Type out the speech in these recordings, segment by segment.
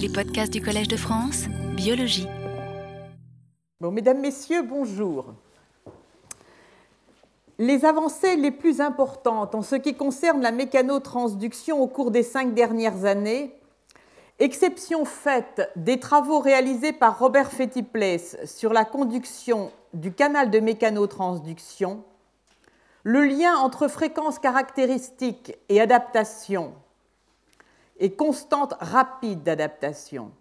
Les podcasts du Collège de France, biologie. Mesdames, messieurs, bonjour. Les avancées les plus importantes en ce qui concerne la mécanotransduction au cours des cinq dernières années, exception faite des travaux réalisés par Robert Fettiplace sur la conduction du canal de mécanotransduction, le lien entre fréquence caractéristique et adaptation et constante rapide d'adaptation,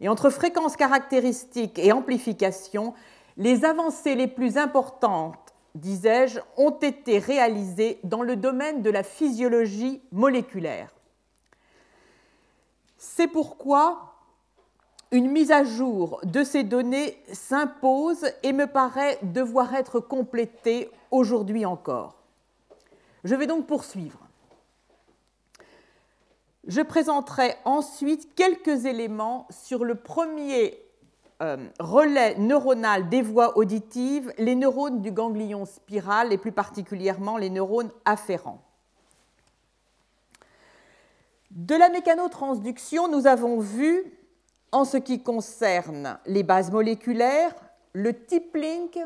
et entre fréquence caractéristique et amplification, les avancées les plus importantes disais-je, ont été réalisées dans le domaine de la physiologie moléculaire. C'est pourquoi une mise à jour de ces données s'impose et me paraît devoir être complétée aujourd'hui encore. Je vais donc poursuivre. Je présenterai ensuite quelques éléments sur le premier euh, relais neuronal des voies auditives les neurones du ganglion spiral et plus particulièrement les neurones afférents. De la mécanotransduction, nous avons vu, en ce qui concerne les bases moléculaires, le type link,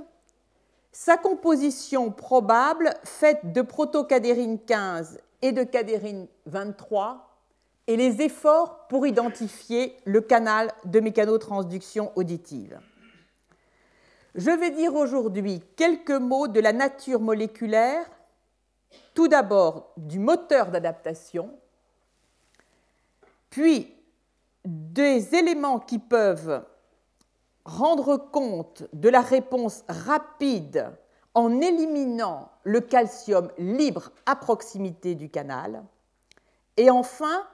sa composition probable faite de protocadérine 15 et de cadérine 23, et les efforts pour identifier le canal de mécanotransduction auditive. Je vais dire aujourd'hui quelques mots de la nature moléculaire, tout d'abord du moteur d'adaptation, puis des éléments qui peuvent rendre compte de la réponse rapide en éliminant le calcium libre à proximité du canal, et enfin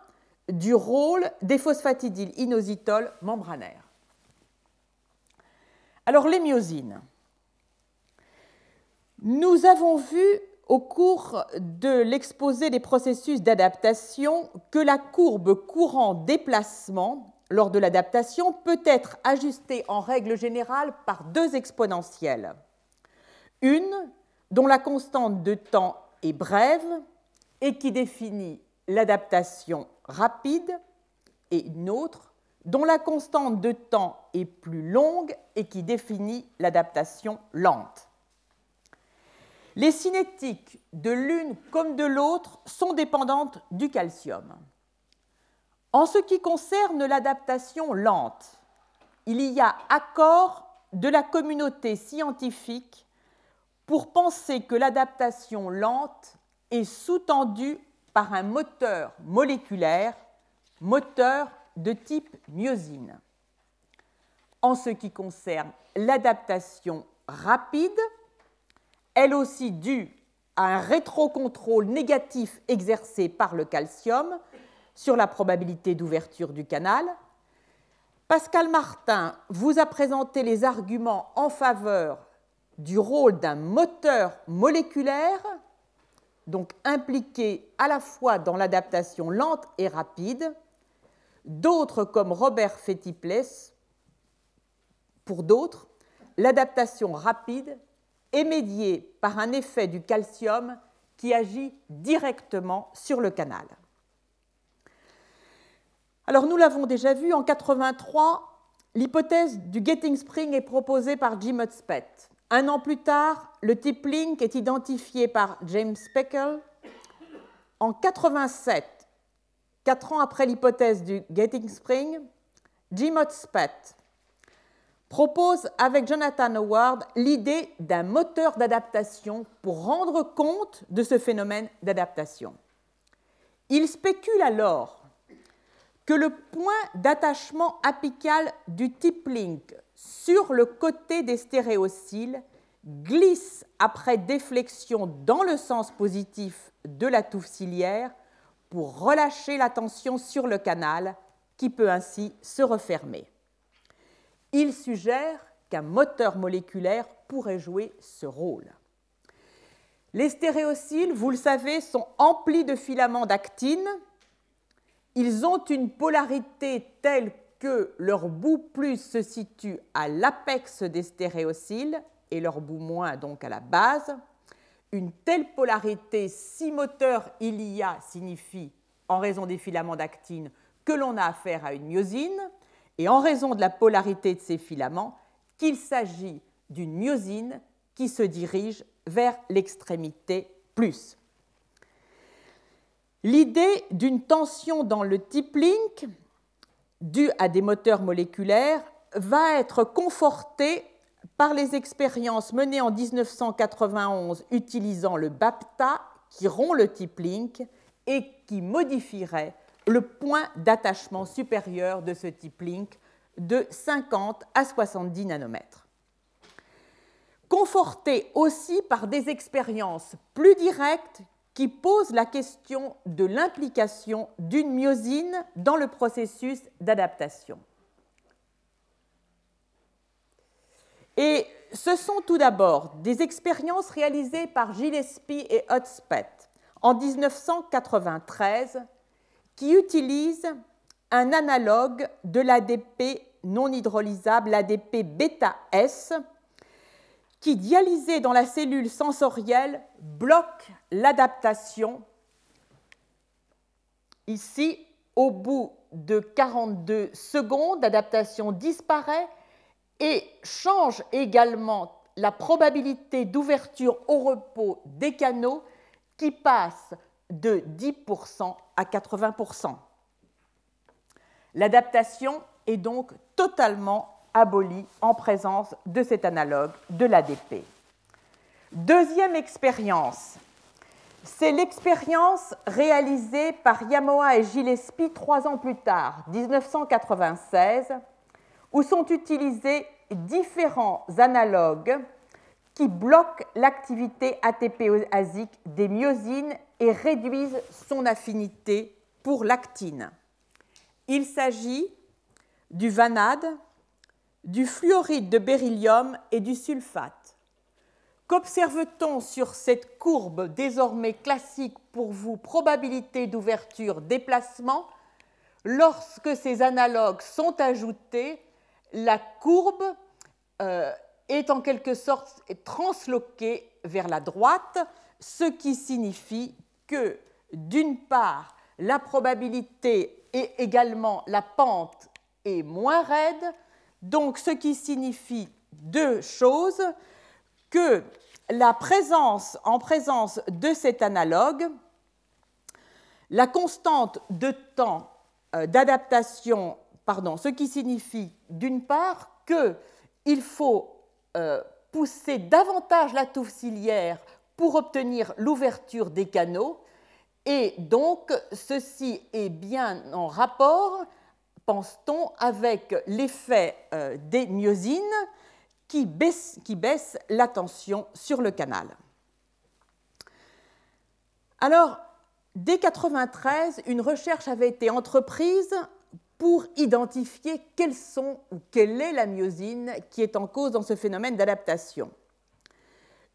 du rôle des phosphatidyl inositol membranaires. Alors les myosines. Nous avons vu au cours de l'exposé des processus d'adaptation que la courbe courant-déplacement lors de l'adaptation peut être ajustée en règle générale par deux exponentielles. Une dont la constante de temps est brève et qui définit l'adaptation rapide et une autre dont la constante de temps est plus longue et qui définit l'adaptation lente. Les cinétiques de l'une comme de l'autre sont dépendantes du calcium. En ce qui concerne l'adaptation lente, il y a accord de la communauté scientifique pour penser que l'adaptation lente est sous-tendue par un moteur moléculaire, moteur de type myosine. En ce qui concerne l'adaptation rapide, elle aussi due à un rétrocontrôle négatif exercé par le calcium sur la probabilité d'ouverture du canal, Pascal Martin vous a présenté les arguments en faveur du rôle d'un moteur moléculaire donc impliqués à la fois dans l'adaptation lente et rapide, d'autres comme Robert Fettipless, pour d'autres, l'adaptation rapide est médiée par un effet du calcium qui agit directement sur le canal. Alors nous l'avons déjà vu, en 83, l'hypothèse du Getting Spring est proposée par Jim Hudspeth. Un an plus tard, le type link est identifié par James Speckle. En 87, quatre ans après l'hypothèse du Getting Spring, Jim Hotspet propose avec Jonathan Howard l'idée d'un moteur d'adaptation pour rendre compte de ce phénomène d'adaptation. Il spécule alors que le point d'attachement apical du type link sur le côté des stéréociles glisse après déflexion dans le sens positif de la touffe ciliaire pour relâcher la tension sur le canal qui peut ainsi se refermer. Il suggère qu'un moteur moléculaire pourrait jouer ce rôle. Les stéréociles, vous le savez, sont emplis de filaments d'actine. Ils ont une polarité telle que leur bout plus se situe à l'apex des stéréociles et leur bout moins donc à la base. Une telle polarité, si moteur il y a, signifie, en raison des filaments d'actine, que l'on a affaire à une myosine. et en raison de la polarité de ces filaments qu'il s'agit d'une myosine qui se dirige vers l'extrémité plus. L'idée d'une tension dans le tip link due à des moteurs moléculaires va être confortée par les expériences menées en 1991 utilisant le BAPTA qui rompt le tip link et qui modifierait le point d'attachement supérieur de ce tip link de 50 à 70 nanomètres. Conforté aussi par des expériences plus directes qui posent la question de l'implication d'une myosine dans le processus d'adaptation. Et ce sont tout d'abord des expériences réalisées par Gillespie et Hotspet en 1993 qui utilisent un analogue de l'ADP non hydrolysable, l'ADP bêta-S, qui, dialysé dans la cellule sensorielle, bloque l'adaptation. Ici, au bout de 42 secondes, l'adaptation disparaît et change également la probabilité d'ouverture au repos des canaux qui passe de 10% à 80%. L'adaptation est donc totalement abolie en présence de cet analogue de l'ADP. Deuxième expérience, c'est l'expérience réalisée par Yamoa et Gillespie trois ans plus tard, 1996, où sont utilisés différents analogues qui bloquent l'activité ATP-asique des myosines et réduisent son affinité pour l'actine. Il s'agit du vanade, du fluoride de beryllium et du sulfate. Qu'observe-t-on sur cette courbe désormais classique pour vous, probabilité d'ouverture-déplacement Lorsque ces analogues sont ajoutés, la courbe euh, est en quelque sorte transloquée vers la droite, ce qui signifie que, d'une part, la probabilité et également la pente est moins raide, donc ce qui signifie deux choses, que la présence, en présence de cet analogue, la constante de temps euh, d'adaptation, pardon, ce qui signifie d'une part qu'il faut euh, pousser davantage la touffe ciliaire pour obtenir l'ouverture des canaux, et donc ceci est bien en rapport pense-t-on, avec l'effet euh, des myosines qui baissent, qui la tension sur le canal. Alors, dès 1993, une recherche avait été entreprise pour identifier quelles sont ou quelle est la myosine qui est en cause dans ce phénomène d'adaptation.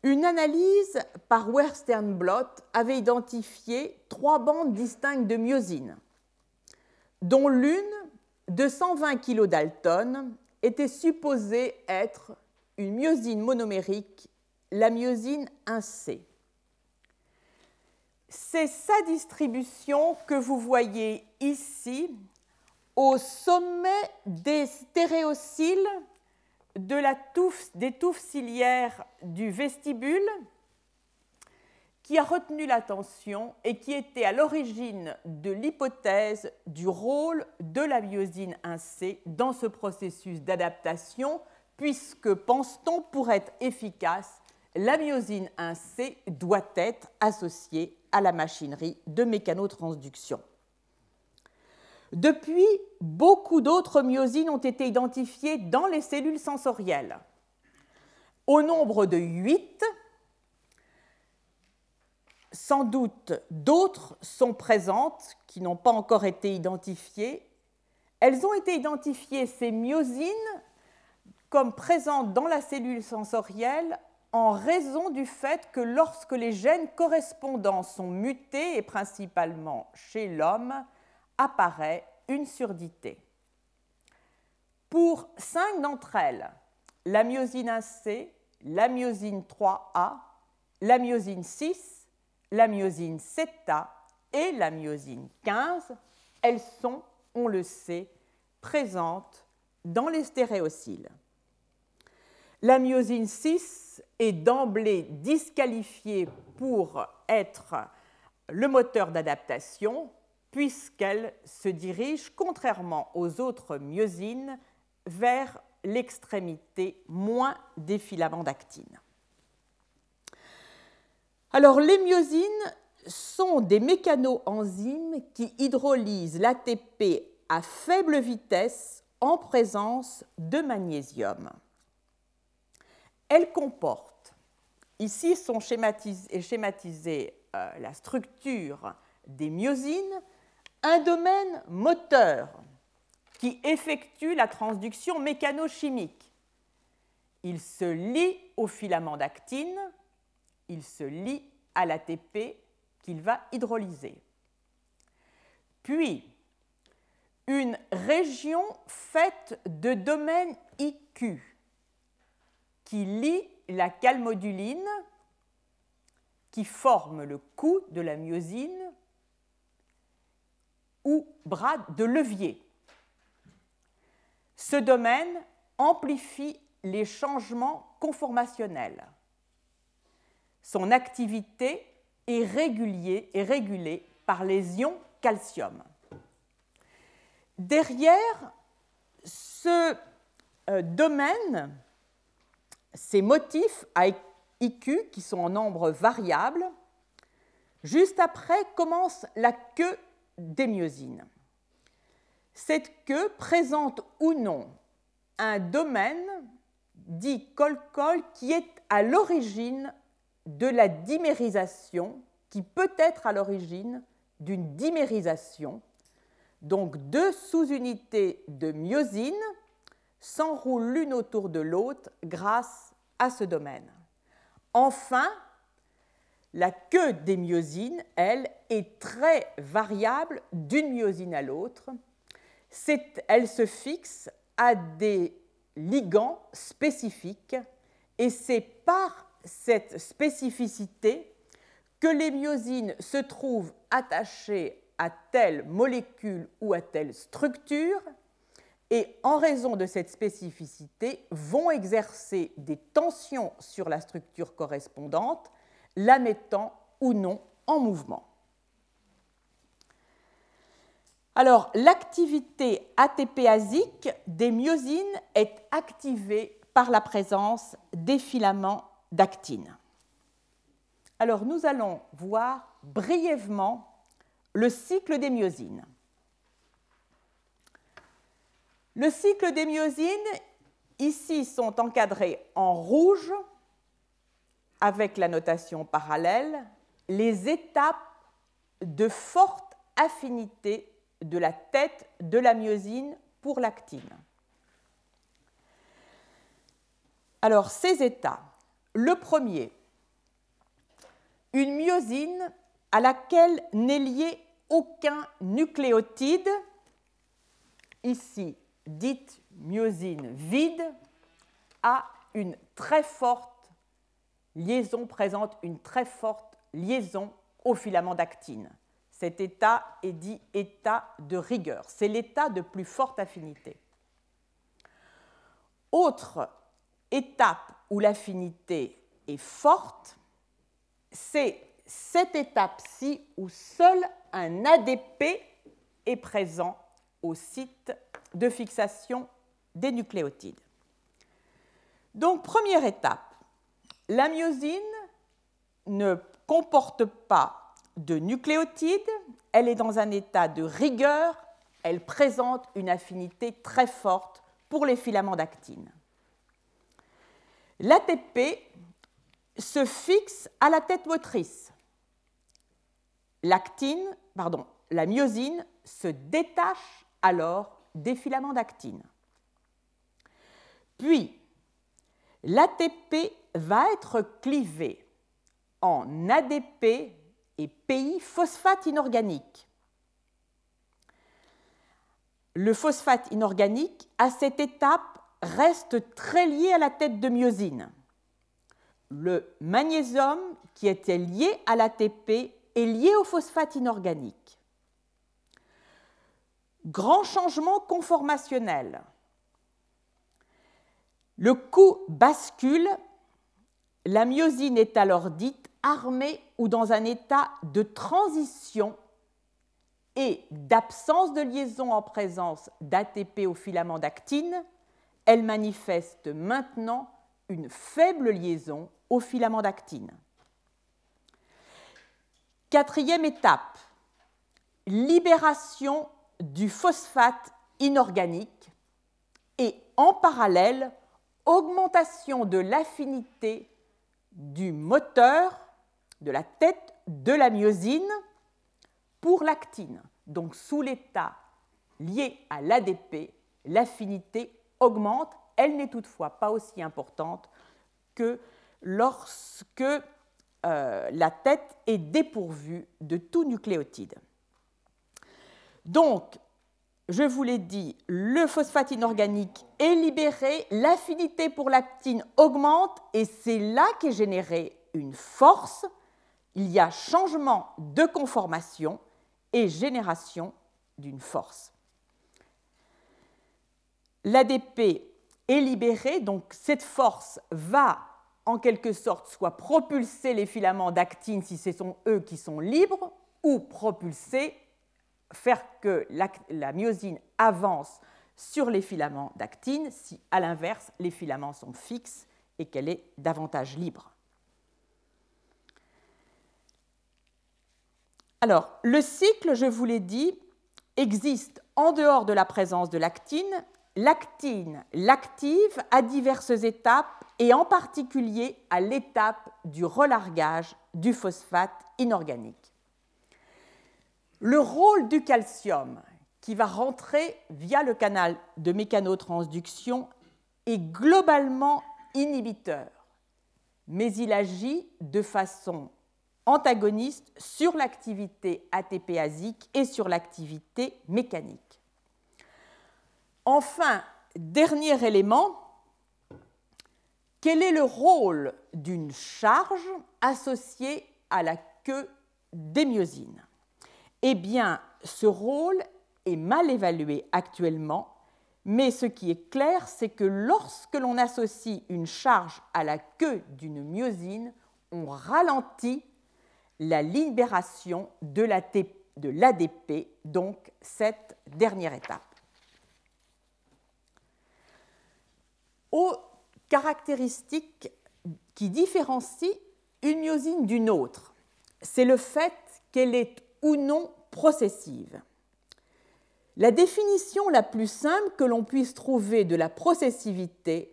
Une analyse par Westernblot avait identifié trois bandes distinctes de myosine, dont l'une de 120 kg d'Alton était supposée être une myosine monomérique, la myosine 1C. C'est sa distribution que vous voyez ici au sommet des touffe, des touffes ciliaires du vestibule qui a retenu l'attention et qui était à l'origine de l'hypothèse du rôle de la myosine 1C dans ce processus d'adaptation, puisque, pense-t-on, pour être efficace, la myosine 1C doit être associée à la machinerie de mécanotransduction. Depuis, beaucoup d'autres myosines ont été identifiées dans les cellules sensorielles. Au nombre de 8, sans doute d'autres sont présentes qui n'ont pas encore été identifiées. Elles ont été identifiées, ces myosines, comme présentes dans la cellule sensorielle en raison du fait que lorsque les gènes correspondants sont mutés, et principalement chez l'homme, apparaît une surdité. Pour cinq d'entre elles, la myosine 1C, la myosine 3A, la myosine 6, la myosine 7A et la myosine 15, elles sont, on le sait, présentes dans les stéréocyles. La myosine 6 est d'emblée disqualifiée pour être le moteur d'adaptation puisqu'elle se dirige, contrairement aux autres myosines, vers l'extrémité moins des filaments d'actine. Alors, les myosines sont des mécanoenzymes qui hydrolysent l'ATP à faible vitesse en présence de magnésium. Elles comportent, ici sont schématisées, euh, la structure des myosines, un domaine moteur qui effectue la transduction mécanochimique. Il se lie au filament d'actine, il se lie à l'ATP qu'il va hydrolyser. Puis, une région faite de domaines IQ qui lie la calmoduline qui forme le cou de la myosine ou bras de levier. Ce domaine amplifie les changements conformationnels. Son activité est, régulée par les ions calcium. Derrière ce euh, domaine, ces motifs à IQ, qui sont en nombre variable, juste après commence la queue des myosines. Cette queue présente ou non un domaine dit col-col qui est à l'origine de la dimérisation, qui peut être à l'origine d'une dimérisation. Donc deux sous-unités de myosine s'enroulent l'une autour de l'autre grâce à ce domaine. Enfin, la queue des myosines, elle, est très variable d'une myosine à l'autre. Elle se fixe à des ligands spécifiques et c'est par cette spécificité que les myosines se trouvent attachées à telle molécule ou à telle structure et en raison de cette spécificité vont exercer des tensions sur la structure correspondante, la mettant ou non en mouvement. Alors, l'activité ATPasique des myosines est activée par la présence des filaments d'actine. Alors, nous allons voir brièvement le cycle des myosines. Le cycle des myosines, ici, sont encadrés en rouge avec la notation parallèle les étapes de forte affinité de la tête de la myosine pour l'actine. Alors, ces états. Le premier, une myosine à laquelle n'est lié aucun nucléotide, ici dite myosine vide, a une très forte liaison, présente une très forte liaison au filament d'actine. Cet état est dit état de rigueur. C'est l'état de plus forte affinité. Autre étape où l'affinité est forte, c'est cette étape-ci où seul un ADP est présent au site de fixation des nucléotides. Donc, première étape, la myosine ne comporte pas de nucléotides, elle est dans un état de rigueur, elle présente une affinité très forte pour les filaments d'actine. L'ATP se fixe à la tête motrice. L'actine, la myosine se détache alors des filaments d'actine. Puis, l'ATP va être clivé en ADP et pays phosphate inorganique. Le phosphate inorganique, à cette étape, reste très lié à la tête de myosine. Le magnésium, qui était lié à l'ATP, est lié au phosphate inorganique. Grand changement conformationnel. Le coup bascule, la myosine est alors dite armée ou dans un état de transition et d'absence de liaison en présence d'ATP au filament d'actine, elle manifeste maintenant une faible liaison au filament d'actine. Quatrième étape, libération du phosphate inorganique et en parallèle, augmentation de l'affinité du moteur, de la tête de la myosine pour l'actine. Donc sous l'état lié à l'ADP, l'affinité augmente. Elle n'est toutefois pas aussi importante que lorsque euh, la tête est dépourvue de tout nucléotide. Donc, je vous l'ai dit, le phosphate inorganique est libéré, l'affinité pour l'actine augmente et c'est là qu'est générée une force. Il y a changement de conformation et génération d'une force. L'ADP est libéré, donc cette force va en quelque sorte soit propulser les filaments d'actine si ce sont eux qui sont libres, ou propulser, faire que la, myosine avance sur les filaments d'actine si à l'inverse les filaments sont fixes et qu'elle est davantage libre. Alors, le cycle, je vous l'ai dit, existe en dehors de la présence de l'actine. L'actine l'active à diverses étapes et en particulier à l'étape du relargage du phosphate inorganique. Le rôle du calcium qui va rentrer via le canal de mécanotransduction est globalement inhibiteur, mais il agit de façon antagoniste sur l'activité ATPasique et sur l'activité mécanique. Enfin, dernier élément, quel est le rôle d'une charge associée à la queue des myosines Eh bien, ce rôle est mal évalué actuellement, mais ce qui est clair, c'est que lorsque l'on associe une charge à la queue d'une myosine, on ralentit la libération de l'ADP, donc cette dernière étape. Aux caractéristiques qui différencient une myosine d'une autre, c'est le fait qu'elle est ou non processive. La définition la plus simple que l'on puisse trouver de la processivité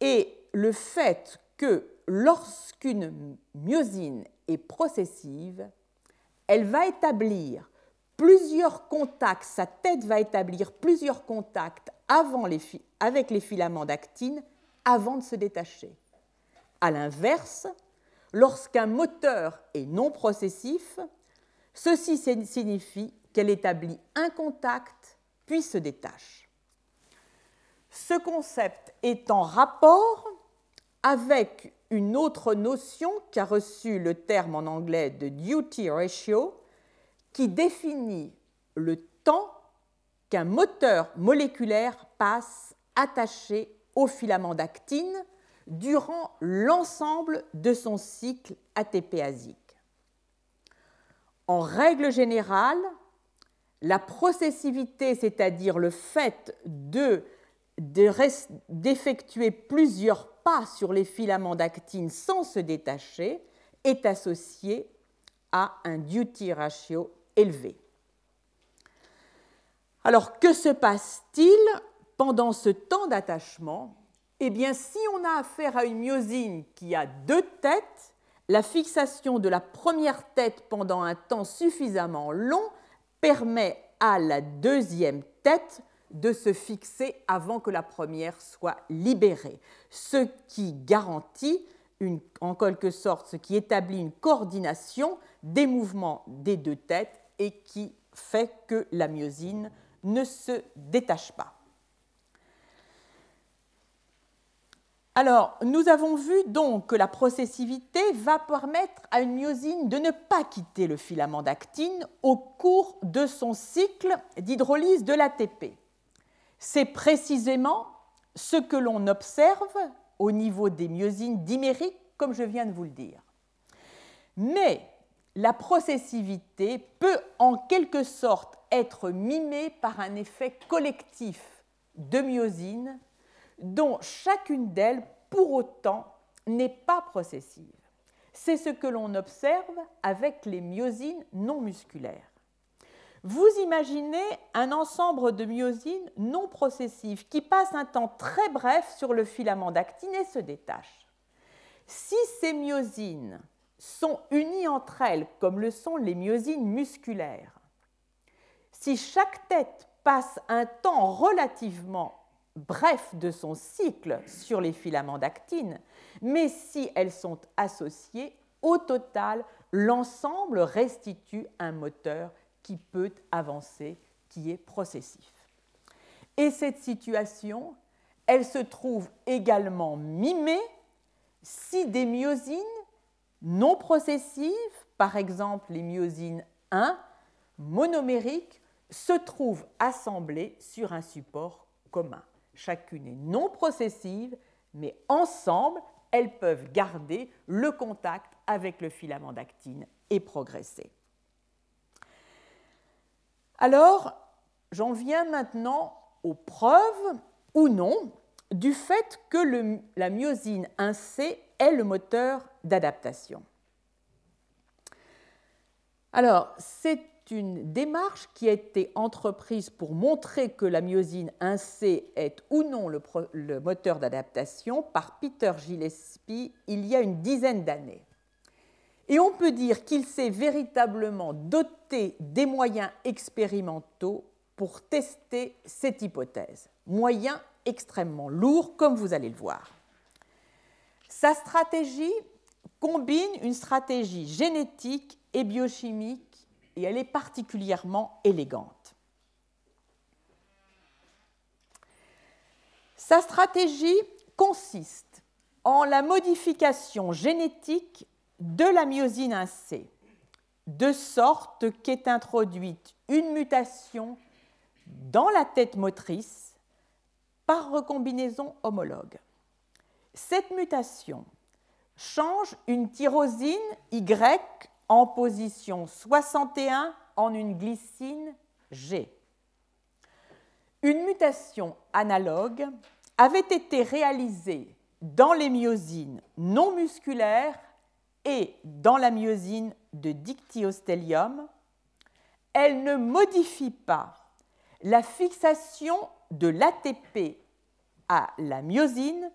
est le fait que lorsqu'une myosine est processive, elle va établir plusieurs contacts, sa tête va établir plusieurs contacts avec les filaments d'actine avant de se détacher. A l'inverse, lorsqu'un moteur est non processif, ceci signifie qu'elle établit un contact puis se détache. Ce concept est en rapport avec une autre notion qui a reçu le terme en anglais de duty ratio, qui définit le temps qu'un moteur moléculaire passe attaché au filament d'actine durant l'ensemble de son cycle ATPasique. En règle générale, la processivité, c'est-à-dire le fait d'effectuer plusieurs sur les filaments d'actine sans se détacher est associé à un duty ratio élevé. Alors que se passe-t-il? Pendant ce temps d'attachement Eh bien, si on a affaire à une myosine qui a deux têtes, la fixation de la première tête pendant un temps suffisamment long permet à la deuxième tête de se fixer avant que la première soit libérée, ce qui garantit en quelque sorte, ce qui établit une coordination des mouvements des deux têtes et qui fait que la myosine ne se détache pas. Alors, nous avons vu donc que la processivité va permettre à une myosine de ne pas quitter le filament d'actine au cours de son cycle d'hydrolyse de l'ATP. C'est précisément ce que l'on observe au niveau des myosines dimériques, comme je viens de vous le dire. Mais la processivité peut en quelque sorte être mimée par un effet collectif de myosines dont chacune d'elles, pour autant, n'est pas processive. C'est ce que l'on observe avec les myosines non musculaires. Vous imaginez un ensemble de myosines non processives qui passent un temps très bref sur le filament d'actine et se détachent. Si ces myosines sont unies entre elles, comme le sont les myosines musculaires, si chaque tête passe un temps relativement bref de son cycle sur les filaments d'actine, mais si elles sont associées, au total, l'ensemble restitue un moteur qui peut avancer, qui est processif. Et cette situation, elle se trouve également mimée si des myosines non processives, par exemple les myosines 1, monomériques, se trouvent assemblées sur un support commun. Chacune est non processive, mais ensemble, elles peuvent garder le contact avec le filament d'actine et progresser. Alors, j'en viens maintenant aux preuves ou non du fait que la myosine 1C est le moteur d'adaptation. Alors, c'est une démarche qui a été entreprise pour montrer que la myosine 1C est ou non le, le moteur d'adaptation par Peter Gillespie il y a une dizaine d'années. Et on peut dire qu'il s'est véritablement doté des moyens expérimentaux pour tester cette hypothèse. Moyens extrêmement lourds, comme vous allez le voir. Sa stratégie combine une stratégie génétique et biochimique et elle est particulièrement élégante. Sa stratégie consiste en la modification génétique de la myosine 1C, de sorte qu'est introduite une mutation dans la tête motrice par recombinaison homologue. Cette mutation change une tyrosine Y en position 61 en une glycine G. Une mutation analogue avait été réalisée dans les myosines non musculaires et dans la myosine de dictyostelium. Elle ne modifie pas la fixation de l'ATP à la myosine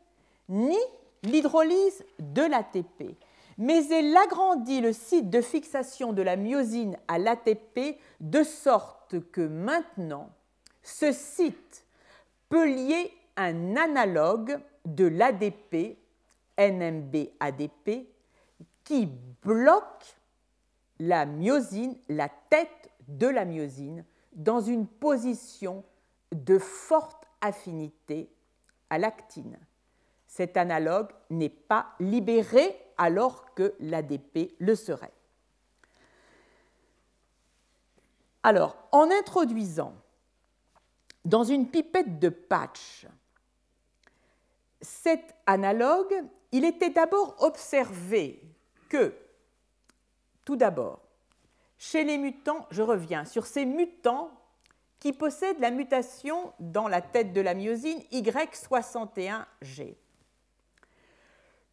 ni l'hydrolyse de l'ATP mais elle agrandit le site de fixation de la myosine à l'ATP de sorte que maintenant, ce site peut lier un analogue de l'ADP, NMB-ADP, qui bloque la myosine, la tête de la myosine, dans une position de forte affinité à l'actine. Cet analogue n'est pas libéré alors que l'ADP le serait. Alors, en introduisant dans une pipette de patch cet analogue, il était d'abord observé que, tout d'abord, chez les mutants, je reviens sur ces mutants qui possèdent la mutation dans la tête de la myosine Y61G.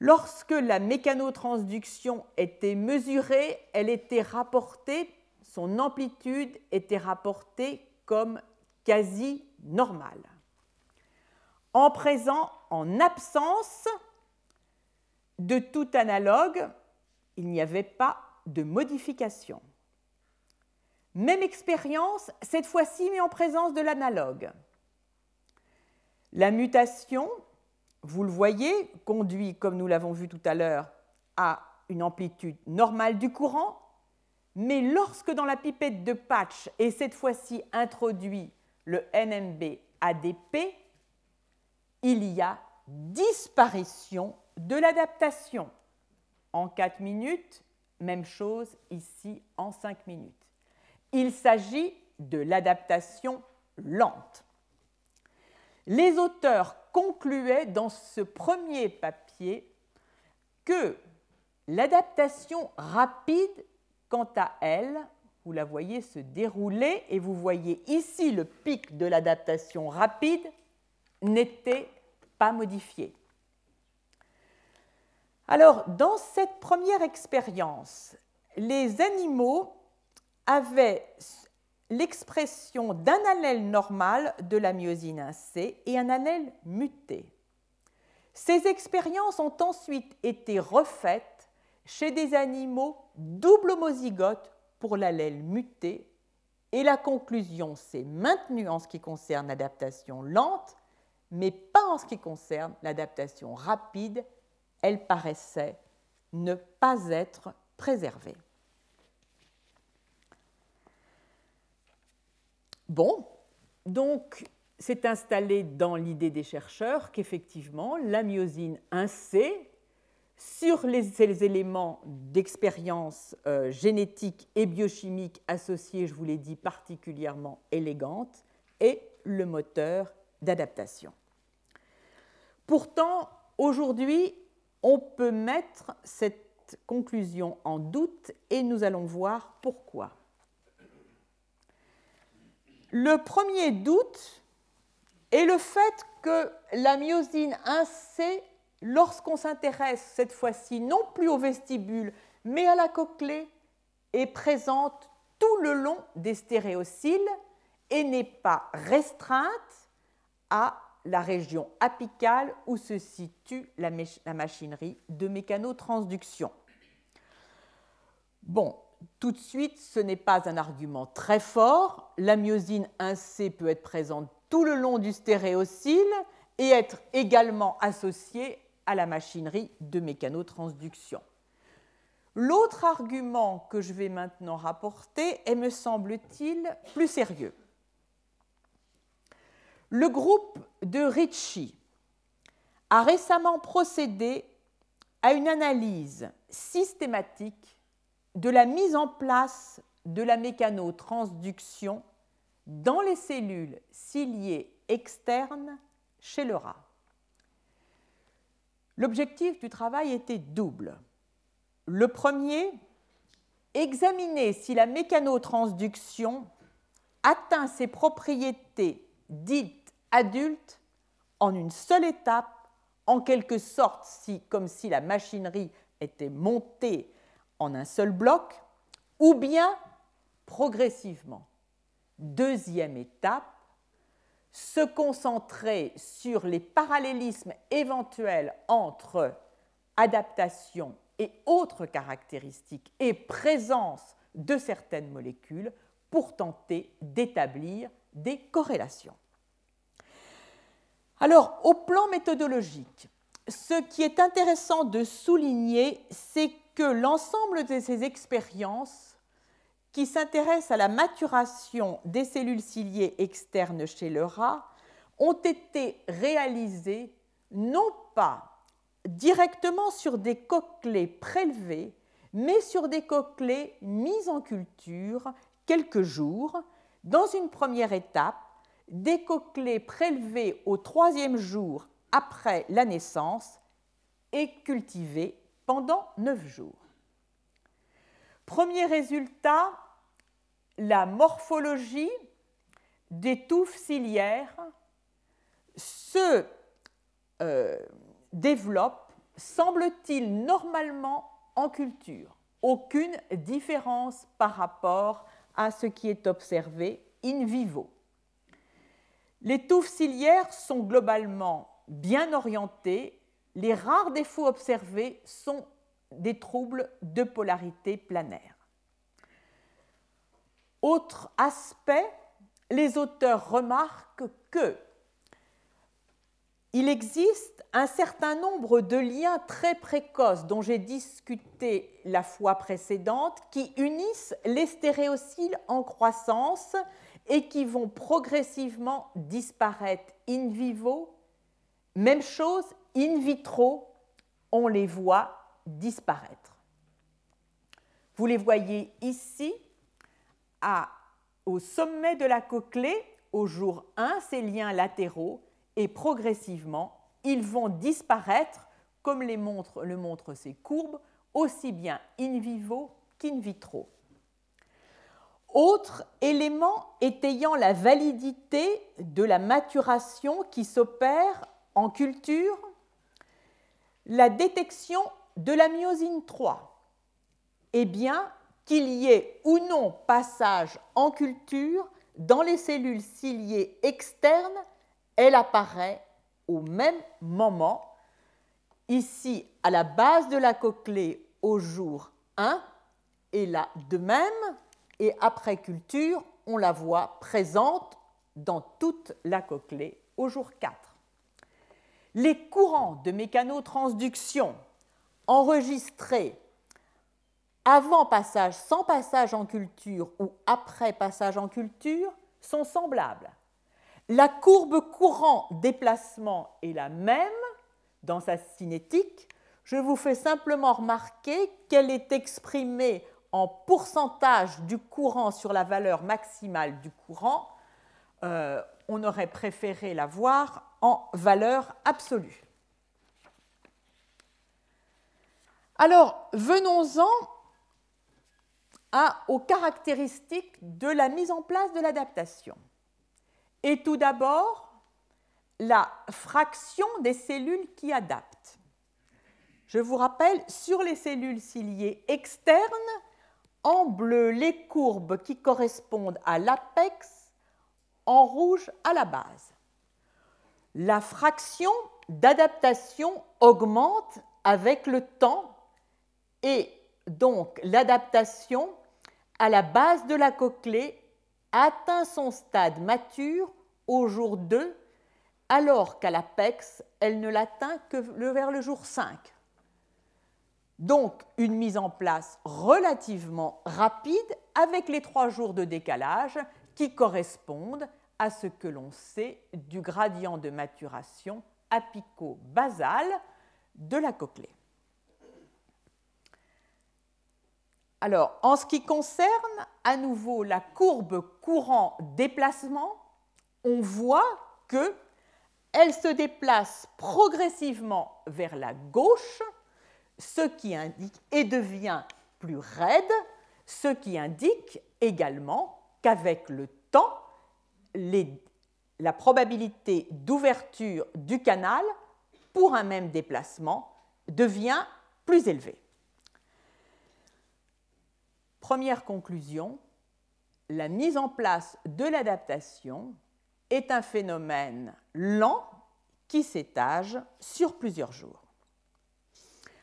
Lorsque la mécanotransduction était mesurée, elle était rapportée, son amplitude était rapportée comme quasi normale. En présent, en absence de tout analogue, il n'y avait pas de modification. Même expérience, cette fois-ci, mais en présence de l'analogue. La mutation vous le voyez, conduit, comme nous l'avons vu tout à l'heure, à une amplitude normale du courant, mais lorsque dans la pipette de patch est cette fois-ci introduit le NMB ADP, il y a disparition de l'adaptation. En 4 minutes, même chose ici en 5 minutes. Il s'agit de l'adaptation lente. Les auteurs concluaient dans ce premier papier que l'adaptation rapide, quant à elle, vous la voyez se dérouler et vous voyez ici le pic de l'adaptation rapide, n'était pas modifié. Alors, dans cette première expérience, les animaux avaient l'expression d'un allèle normal de la myosine 1C et un allèle muté. Ces expériences ont ensuite été refaites chez des animaux double homozygotes pour l'allèle muté et la conclusion s'est maintenue en ce qui concerne l'adaptation lente, mais pas en ce qui concerne l'adaptation rapide. Elle paraissait ne pas être préservée. Bon, donc c'est installé dans l'idée des chercheurs qu'effectivement la myosine 1C, sur les, éléments d'expérience euh, génétique et biochimique associés, je vous l'ai dit, particulièrement élégantes, est le moteur d'adaptation. Pourtant, aujourd'hui, on peut mettre cette conclusion en doute et nous allons voir pourquoi. Le premier doute est le fait que la myosine 1C, lorsqu'on s'intéresse cette fois-ci non plus au vestibule, mais à la cochlée, est présente tout le long des stéréociles et n'est pas restreinte à la région apicale où se situe la, machinerie de mécanotransduction. Bon, tout de suite, ce n'est pas un argument très fort. La myosine 1C peut être présente tout le long du stéréocyle et être également associée à la machinerie de mécanotransduction. L'autre argument que je vais maintenant rapporter est, me semble-t-il, plus sérieux. Le groupe de Ricci a récemment procédé à une analyse systématique de la mise en place de la mécanotransduction dans les cellules ciliées externes chez le rat. L'objectif du travail était double. Le premier, examiner si la mécanotransduction atteint ses propriétés dites adultes en une seule étape, en quelque sorte comme si la machinerie était montée en un seul bloc, ou bien progressivement. Deuxième étape, se concentrer sur les parallélismes éventuels entre adaptation et autres caractéristiques et présence de certaines molécules pour tenter d'établir des corrélations. Alors, au plan méthodologique, ce qui est intéressant de souligner, c'est que l'ensemble de ces expériences qui s'intéressent à la maturation des cellules ciliées externes chez le rat ont été réalisées non pas directement sur des cochlées prélevées, mais sur des cochlées mises en culture quelques jours. Dans une première étape, des cochlées prélevées au troisième jour après la naissance et cultivées pendant neuf jours. Premier résultat, la morphologie des touffes ciliaires se euh, développe, semble-t-il, normalement en culture. Aucune différence par rapport à ce qui est observé in vivo. Les touffes ciliaires sont globalement bien orientées les rares défauts observés sont des troubles de polarité planaire. Autre aspect, les auteurs remarquent que il existe un certain nombre de liens très précoces dont j'ai discuté la fois précédente qui unissent les stéréociles en croissance et qui vont progressivement disparaître in vivo. Même chose in vitro, on les voit disparaître. Vous les voyez ici, au sommet de la cochlée, au jour 1, ces liens latéraux, et progressivement, ils vont disparaître, comme le montrent ces courbes, aussi bien in vivo qu'in vitro. Autre élément étayant la validité de la maturation qui s'opère en culture, la détection de la myosine 3. Eh bien, qu'il y ait ou non passage en culture dans les cellules ciliées externes, elle apparaît au même moment, ici à la base de la cochlée au jour 1, et là de même, et après culture, on la voit présente dans toute la cochlée au jour 4. Les courants de mécanotransduction enregistrés avant passage, sans passage en culture ou après passage en culture sont semblables. La courbe courant-déplacement est la même dans sa cinétique. Je vous fais simplement remarquer qu'elle est exprimée en pourcentage du courant sur la valeur maximale du courant. Euh, on aurait préféré la voir en valeur absolue. Alors, venons-en aux caractéristiques de la mise en place de l'adaptation. Et tout d'abord, la fraction des cellules qui adaptent. Je vous rappelle, sur les cellules ciliées externes, en bleu les courbes qui correspondent à l'apex, en rouge à la base. La fraction d'adaptation augmente avec le temps et donc l'adaptation à la base de la cochlée atteint son stade mature au jour 2, alors qu'à l'apex, elle ne l'atteint que vers le jour 5. Donc une mise en place relativement rapide avec les trois jours de décalage qui correspondent à ce que l'on sait du gradient de maturation apico-basal de la cochlée. Alors, en ce qui concerne à nouveau la courbe courant-déplacement, on voit que elle se déplace progressivement vers la gauche, ce qui indique et devient plus raide, ce qui indique également qu'avec le temps, la probabilité d'ouverture du canal pour un même déplacement devient plus élevée. Première conclusion, la mise en place de l'adaptation est un phénomène lent qui s'étage sur plusieurs jours.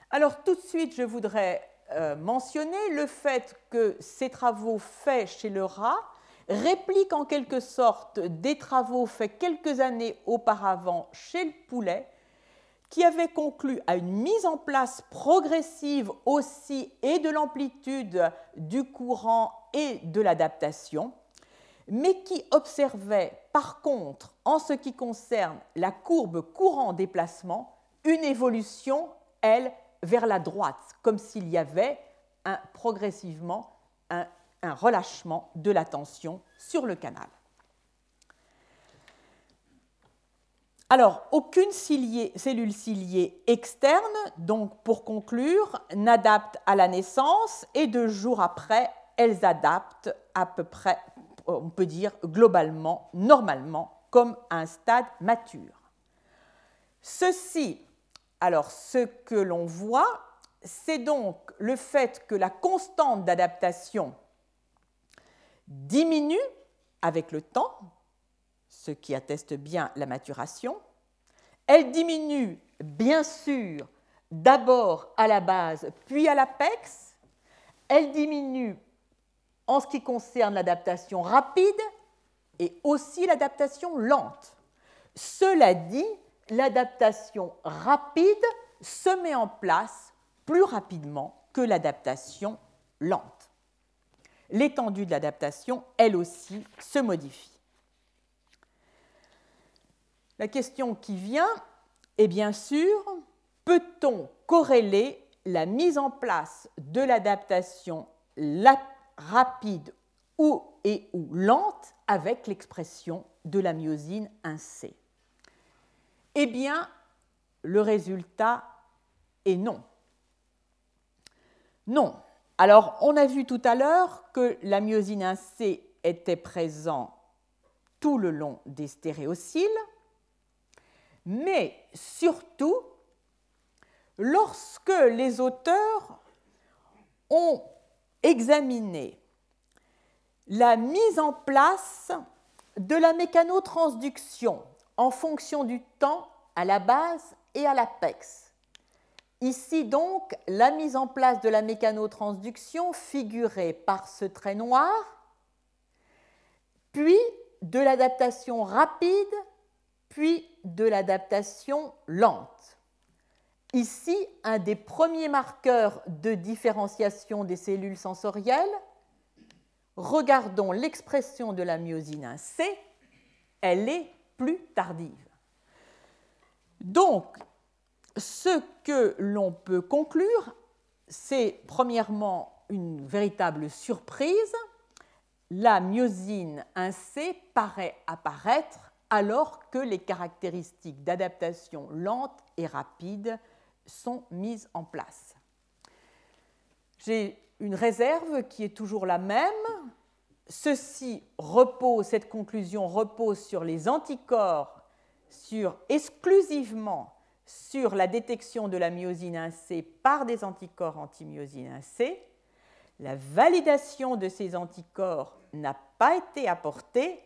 Alors tout de suite, je voudrais euh, mentionner le fait que ces travaux faits chez le rat répliquent en quelque sorte des travaux faits quelques années auparavant chez le poulet qui avait conclu à une mise en place progressive aussi et de l'amplitude du courant et de l'adaptation, mais qui observait par contre, en ce qui concerne la courbe courant-déplacement, une évolution, elle, vers la droite, comme s'il y avait un, progressivement un, un relâchement de la tension sur le canal. Alors, aucune cellule ciliée externe, donc pour conclure, n'adapte à la naissance et deux jours après, elles adaptent à peu près, on peut dire globalement, normalement, comme un stade mature. Ceci, alors ce que l'on voit, c'est donc le fait que la constante d'adaptation diminue avec le temps, ce qui atteste bien la maturation. Elle diminue, bien sûr, d'abord à la base, puis à l'apex. Elle diminue en ce qui concerne l'adaptation rapide et aussi l'adaptation lente. Cela dit, l'adaptation rapide se met en place plus rapidement que l'adaptation lente. L'étendue de l'adaptation, elle aussi, se modifie. La question qui vient est bien sûr, peut-on corréler la mise en place de l'adaptation rapide ou ou lente avec l'expression de la myosine 1C Eh bien, le résultat est non. Non. Alors, on a vu tout à l'heure que la myosine 1C était présent tout le long des stéréocyles, mais surtout lorsque les auteurs ont examiné la mise en place de la mécanotransduction en fonction du temps à la base et à l'apex. Ici donc, la mise en place de la mécanotransduction figurée par ce trait noir, puis de l'adaptation rapide, puis de l'adaptation lente. Ici, un des premiers marqueurs de différenciation des cellules sensorielles. Regardons l'expression de la myosine 1C, elle est plus tardive. Donc, ce que l'on peut conclure, c'est premièrement une véritable surprise. La myosine 1C paraît apparaître alors que les caractéristiques d'adaptation lente et rapide sont mises en place. J'ai une réserve qui est toujours la même. Ceci repose, cette conclusion repose sur les anticorps, sur exclusivement sur la détection de la myosine 1C par des anticorps anti-myosine 1C. La validation de ces anticorps n'a pas été apportée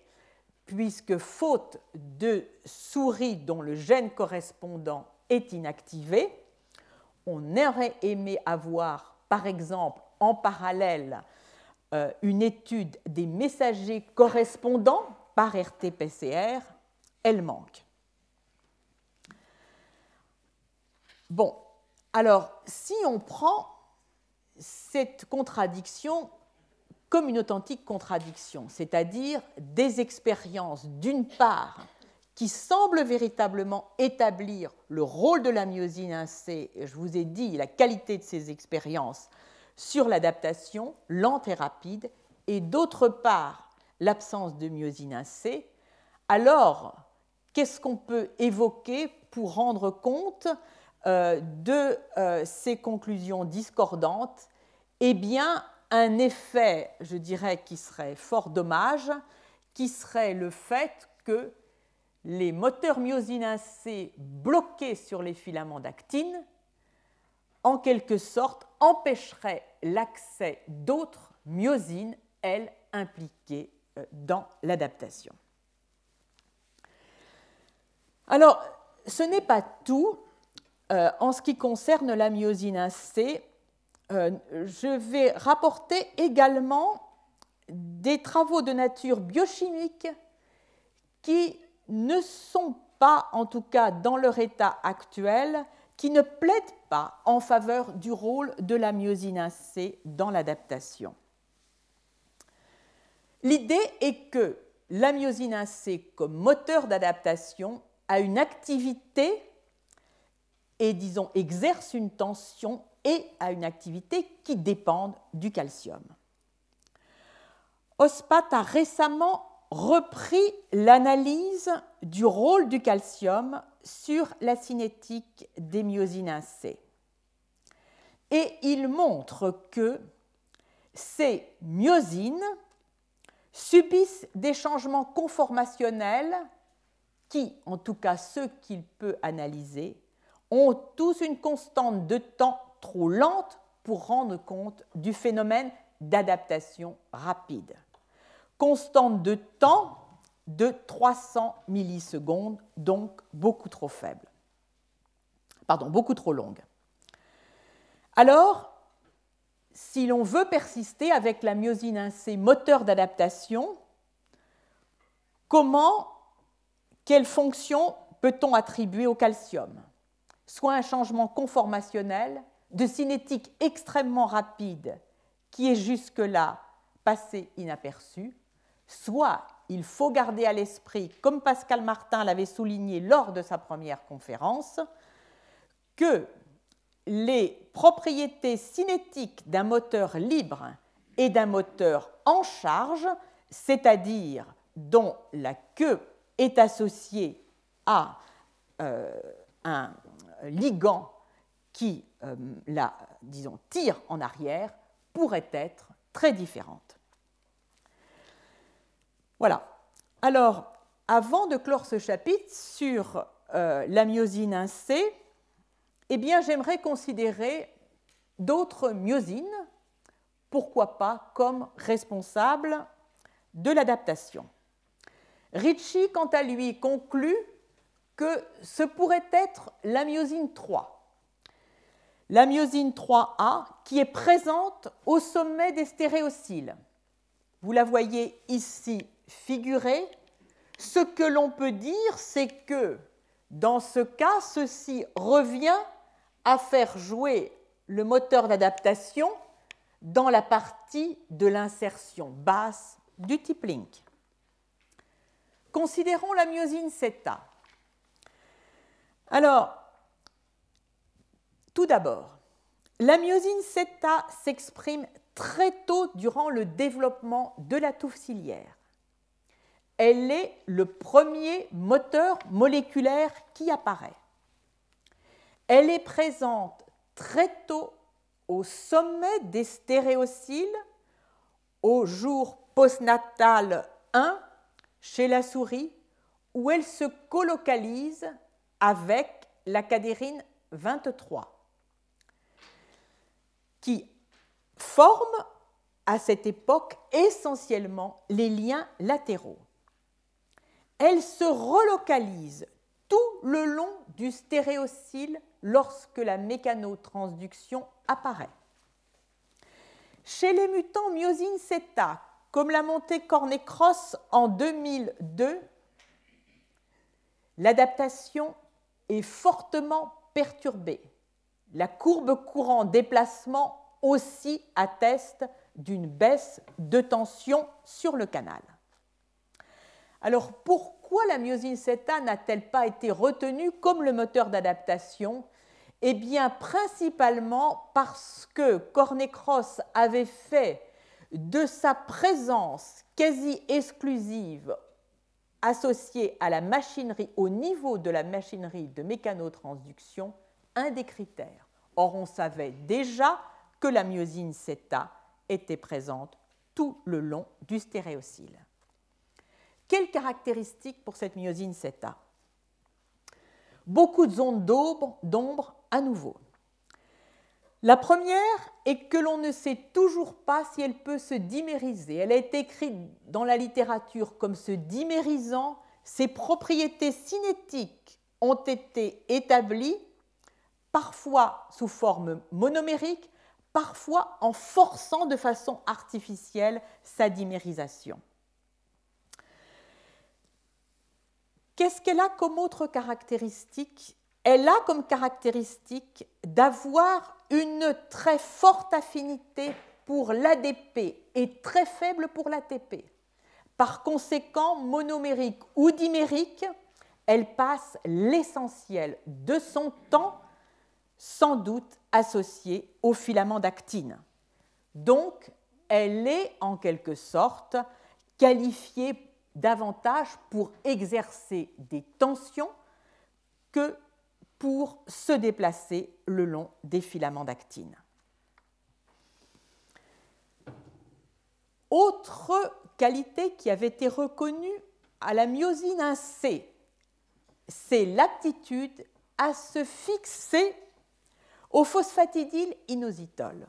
puisque faute de souris dont le gène correspondant est inactivé, on aurait aimé avoir, par exemple, en parallèle, euh, une étude des messagers correspondants par RT-PCR, elle manque. Bon, alors si on prend cette contradiction comme une authentique contradiction, c'est-à-dire des expériences d'une part qui semblent véritablement établir le rôle de la myosine 1C, je vous ai dit la qualité de ces expériences sur l'adaptation lente et rapide, et d'autre part l'absence de myosine 1C, alors qu'est-ce qu'on peut évoquer pour rendre compte de euh, ces conclusions discordantes, eh bien, un effet, je dirais, qui serait fort dommage, qui serait le fait que les moteurs myosine 1C bloqués sur les filaments d'actine, en quelque sorte, empêcheraient l'accès d'autres myosines, elles, impliquées euh, dans l'adaptation. Alors, ce n'est pas tout. Euh, en ce qui concerne la myosine 1C, euh, je vais rapporter également des travaux de nature biochimique qui ne sont pas, en tout cas dans leur état actuel, qui ne plaident pas en faveur du rôle de la myosine 1C dans l'adaptation. L'idée est que la myosine 1C, comme moteur d'adaptation, a une activité et, disons, exerce une tension et a une activité qui dépendent du calcium. OSPAT a récemment repris l'analyse du rôle du calcium sur la cinétique des myosines 1C. Et il montre que ces myosines subissent des changements conformationnels qui, en tout cas ceux qu'il peut analyser, ont tous une constante de temps trop lente pour rendre compte du phénomène d'adaptation rapide. Constante de temps de 300 millisecondes, donc beaucoup trop faible. Pardon, beaucoup trop longue. Alors, si l'on veut persister avec la myosine 1C moteur d'adaptation, comment, quelle fonction peut-on attribuer au calcium? Soit un changement conformationnel de cinétique extrêmement rapide qui est jusque-là passé inaperçu, soit il faut garder à l'esprit, comme Pascal Martin l'avait souligné lors de sa première conférence, que les propriétés cinétiques d'un moteur libre et d'un moteur en charge, c'est-à-dire dont la queue est associée à un ligand qui la, disons, tire en arrière pourrait être très différente. Voilà. Alors, avant de clore ce chapitre sur la myosine 1C, eh bien, j'aimerais considérer d'autres myosines, pourquoi pas comme responsables de l'adaptation. Ritchie, quant à lui, conclut que ce pourrait être la myosine 3. La myosine 3A qui est présente au sommet des stéréocyles. Vous la voyez ici figurée. Ce que l'on peut dire, c'est que dans ce cas, ceci revient à faire jouer le moteur d'adaptation dans la partie de l'insertion basse du type link. Considérons la myosine θ. Alors, tout d'abord, la myosine θ s'exprime très tôt durant le développement de la touffe ciliaire. Elle est le premier moteur moléculaire qui apparaît. Elle est présente très tôt au sommet des stéréocyles au jour postnatal 1 chez la souris où elle se colocalise avec la cadérine 23 qui forme à cette époque essentiellement les liens latéraux. Elle se relocalise tout le long du stéréocyle lorsque la mécanotransduction apparaît. Chez les mutants myosine CETA, comme l'a monté Cornet-Cross en 2002, l'adaptation fortement perturbée. La courbe courant déplacement aussi atteste d'une baisse de tension sur le canal. Alors pourquoi la myosine CETA n'a-t-elle pas été retenue comme le moteur d'adaptation? Eh bien principalement parce que Cornet-Cross avait fait de sa présence quasi exclusive associée à la machinerie, au niveau de la machinerie de mécanotransduction, un des critères. Or, on savait déjà que la myosine CETA était présente tout le long du stéréocyle. Quelles caractéristiques pour cette myosine CETA Beaucoup de zones d'ombre à nouveau. La première est que l'on ne sait toujours pas si elle peut se dimériser. Elle a été écrite dans la littérature comme se dimérisant. Ses propriétés cinétiques ont été établies, parfois sous forme monomérique, parfois en forçant de façon artificielle sa dimérisation. Qu'est-ce qu'elle a comme autre caractéristique? Elle a comme caractéristique d'avoir une très forte affinité pour l'ADP et très faible pour l'ATP. Par conséquent, monomérique ou dimérique, elle passe l'essentiel de son temps sans doute associé au filament d'actine. Donc, elle est en quelque sorte qualifiée davantage pour exercer des tensions que pour se déplacer le long des filaments d'actine. Autre qualité qui avait été reconnue à la myosine 1C, c'est l'aptitude à se fixer au phosphatidyl inositol.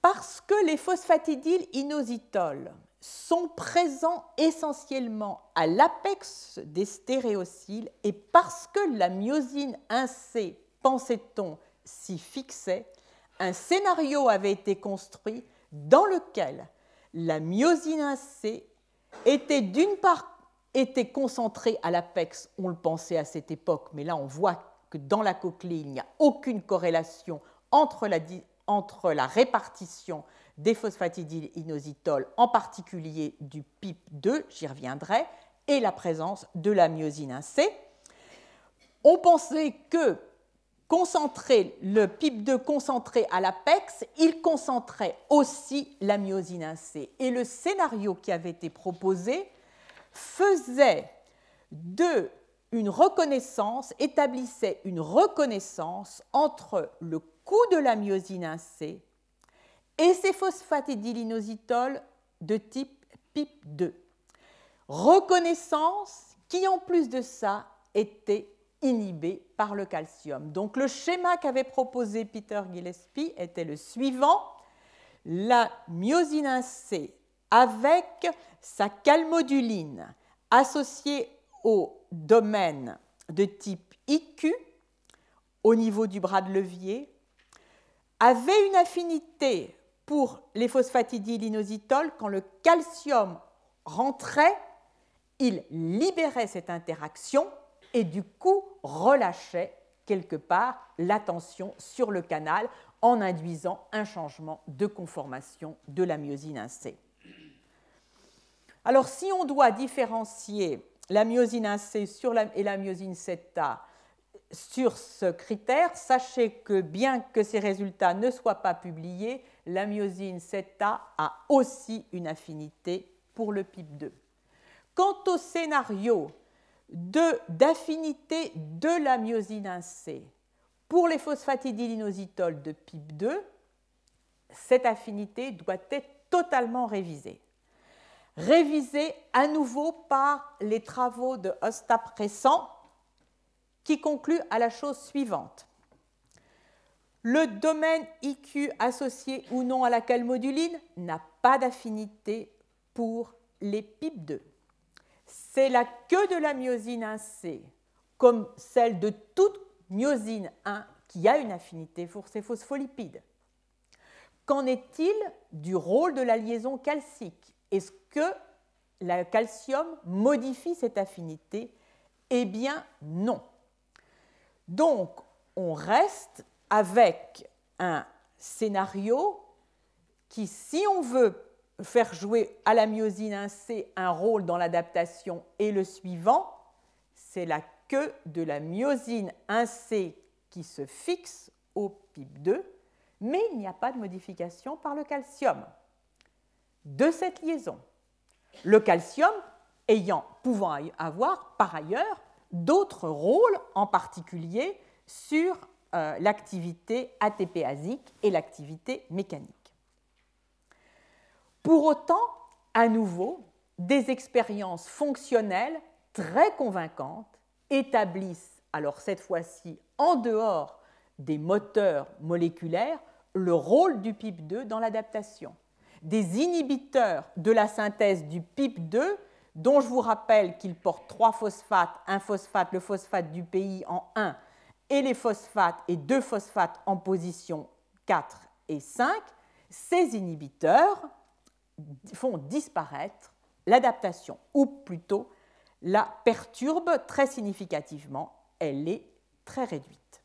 Parce que les phosphatidyl inositol sont présents essentiellement à l'apex des stéréocyles et parce que la myosine 1C, pensait-on, s'y fixait, un scénario avait été construit dans lequel la myosine 1C était d'une part concentrée à l'apex, on le pensait à cette époque, mais là on voit que dans la cochlée, il n'y a aucune corrélation entre la, entre la répartition des phosphatidylinositol, en particulier du PIP2, j'y reviendrai, et la présence de la myosine 1C. On pensait que concentrer le PIP2 concentré à l'apex, il concentrait aussi la myosine 1C. Et le scénario qui avait été proposé faisait de une reconnaissance, établissait une reconnaissance entre le coût de la myosine 1C et ces phosphatidyl'inositol de type PIP2. Reconnaissance qui, en plus de ça, était inhibée par le calcium. Donc le schéma qu'avait proposé Peter Gillespie était le suivant. La myosine 1C avec sa calmoduline associée au domaine de type IQ au niveau du bras de levier avait une affinité pour les phosphatidyl'inositol quand le calcium rentrait, il libérait cette interaction et du coup relâchait quelque part la tension sur le canal en induisant un changement de conformation de la myosine 1C. Alors si on doit différencier la myosine 1C et la myosine 7A sur ce critère, sachez que bien que ces résultats ne soient pas publiés, la myosine 7A a aussi une affinité pour le PIP2. Quant au scénario d'affinité de, la myosine 1C pour les phosphatidyl'inositol de PIP2, cette affinité doit être totalement révisée. Révisée à nouveau par les travaux de Ostap récents qui conclut à la chose suivante. Le domaine IQ associé ou non à la calmoduline n'a pas d'affinité pour les PIP2. C'est la queue de la myosine 1C, comme celle de toute myosine 1 qui a une affinité pour ces phospholipides. Qu'en est-il du rôle de la liaison calcique? Est-ce que le calcium modifie cette affinité? Eh bien non. Donc, on reste avec un scénario qui, si on veut faire jouer à la myosine 1C un rôle dans l'adaptation, est le suivant, c'est la queue de la myosine 1C qui se fixe au PIP2, mais il n'y a pas de modification par le calcium de cette liaison. Le calcium ayant, pouvant avoir par ailleurs d'autres rôles, en particulier sur euh, l'activité ATPasique et l'activité mécanique. Pour autant, à nouveau, des expériences fonctionnelles très convaincantes établissent, alors cette fois-ci en dehors des moteurs moléculaires, le rôle du PIP2 dans l'adaptation. Des inhibiteurs de la synthèse du PIP2 dont je vous rappelle qu'il porte trois phosphates, un phosphate, le phosphate du pays en 1, et les phosphates et deux phosphates en position 4 et 5, ces inhibiteurs font disparaître l'adaptation, ou plutôt la perturbent très significativement, elle est très réduite.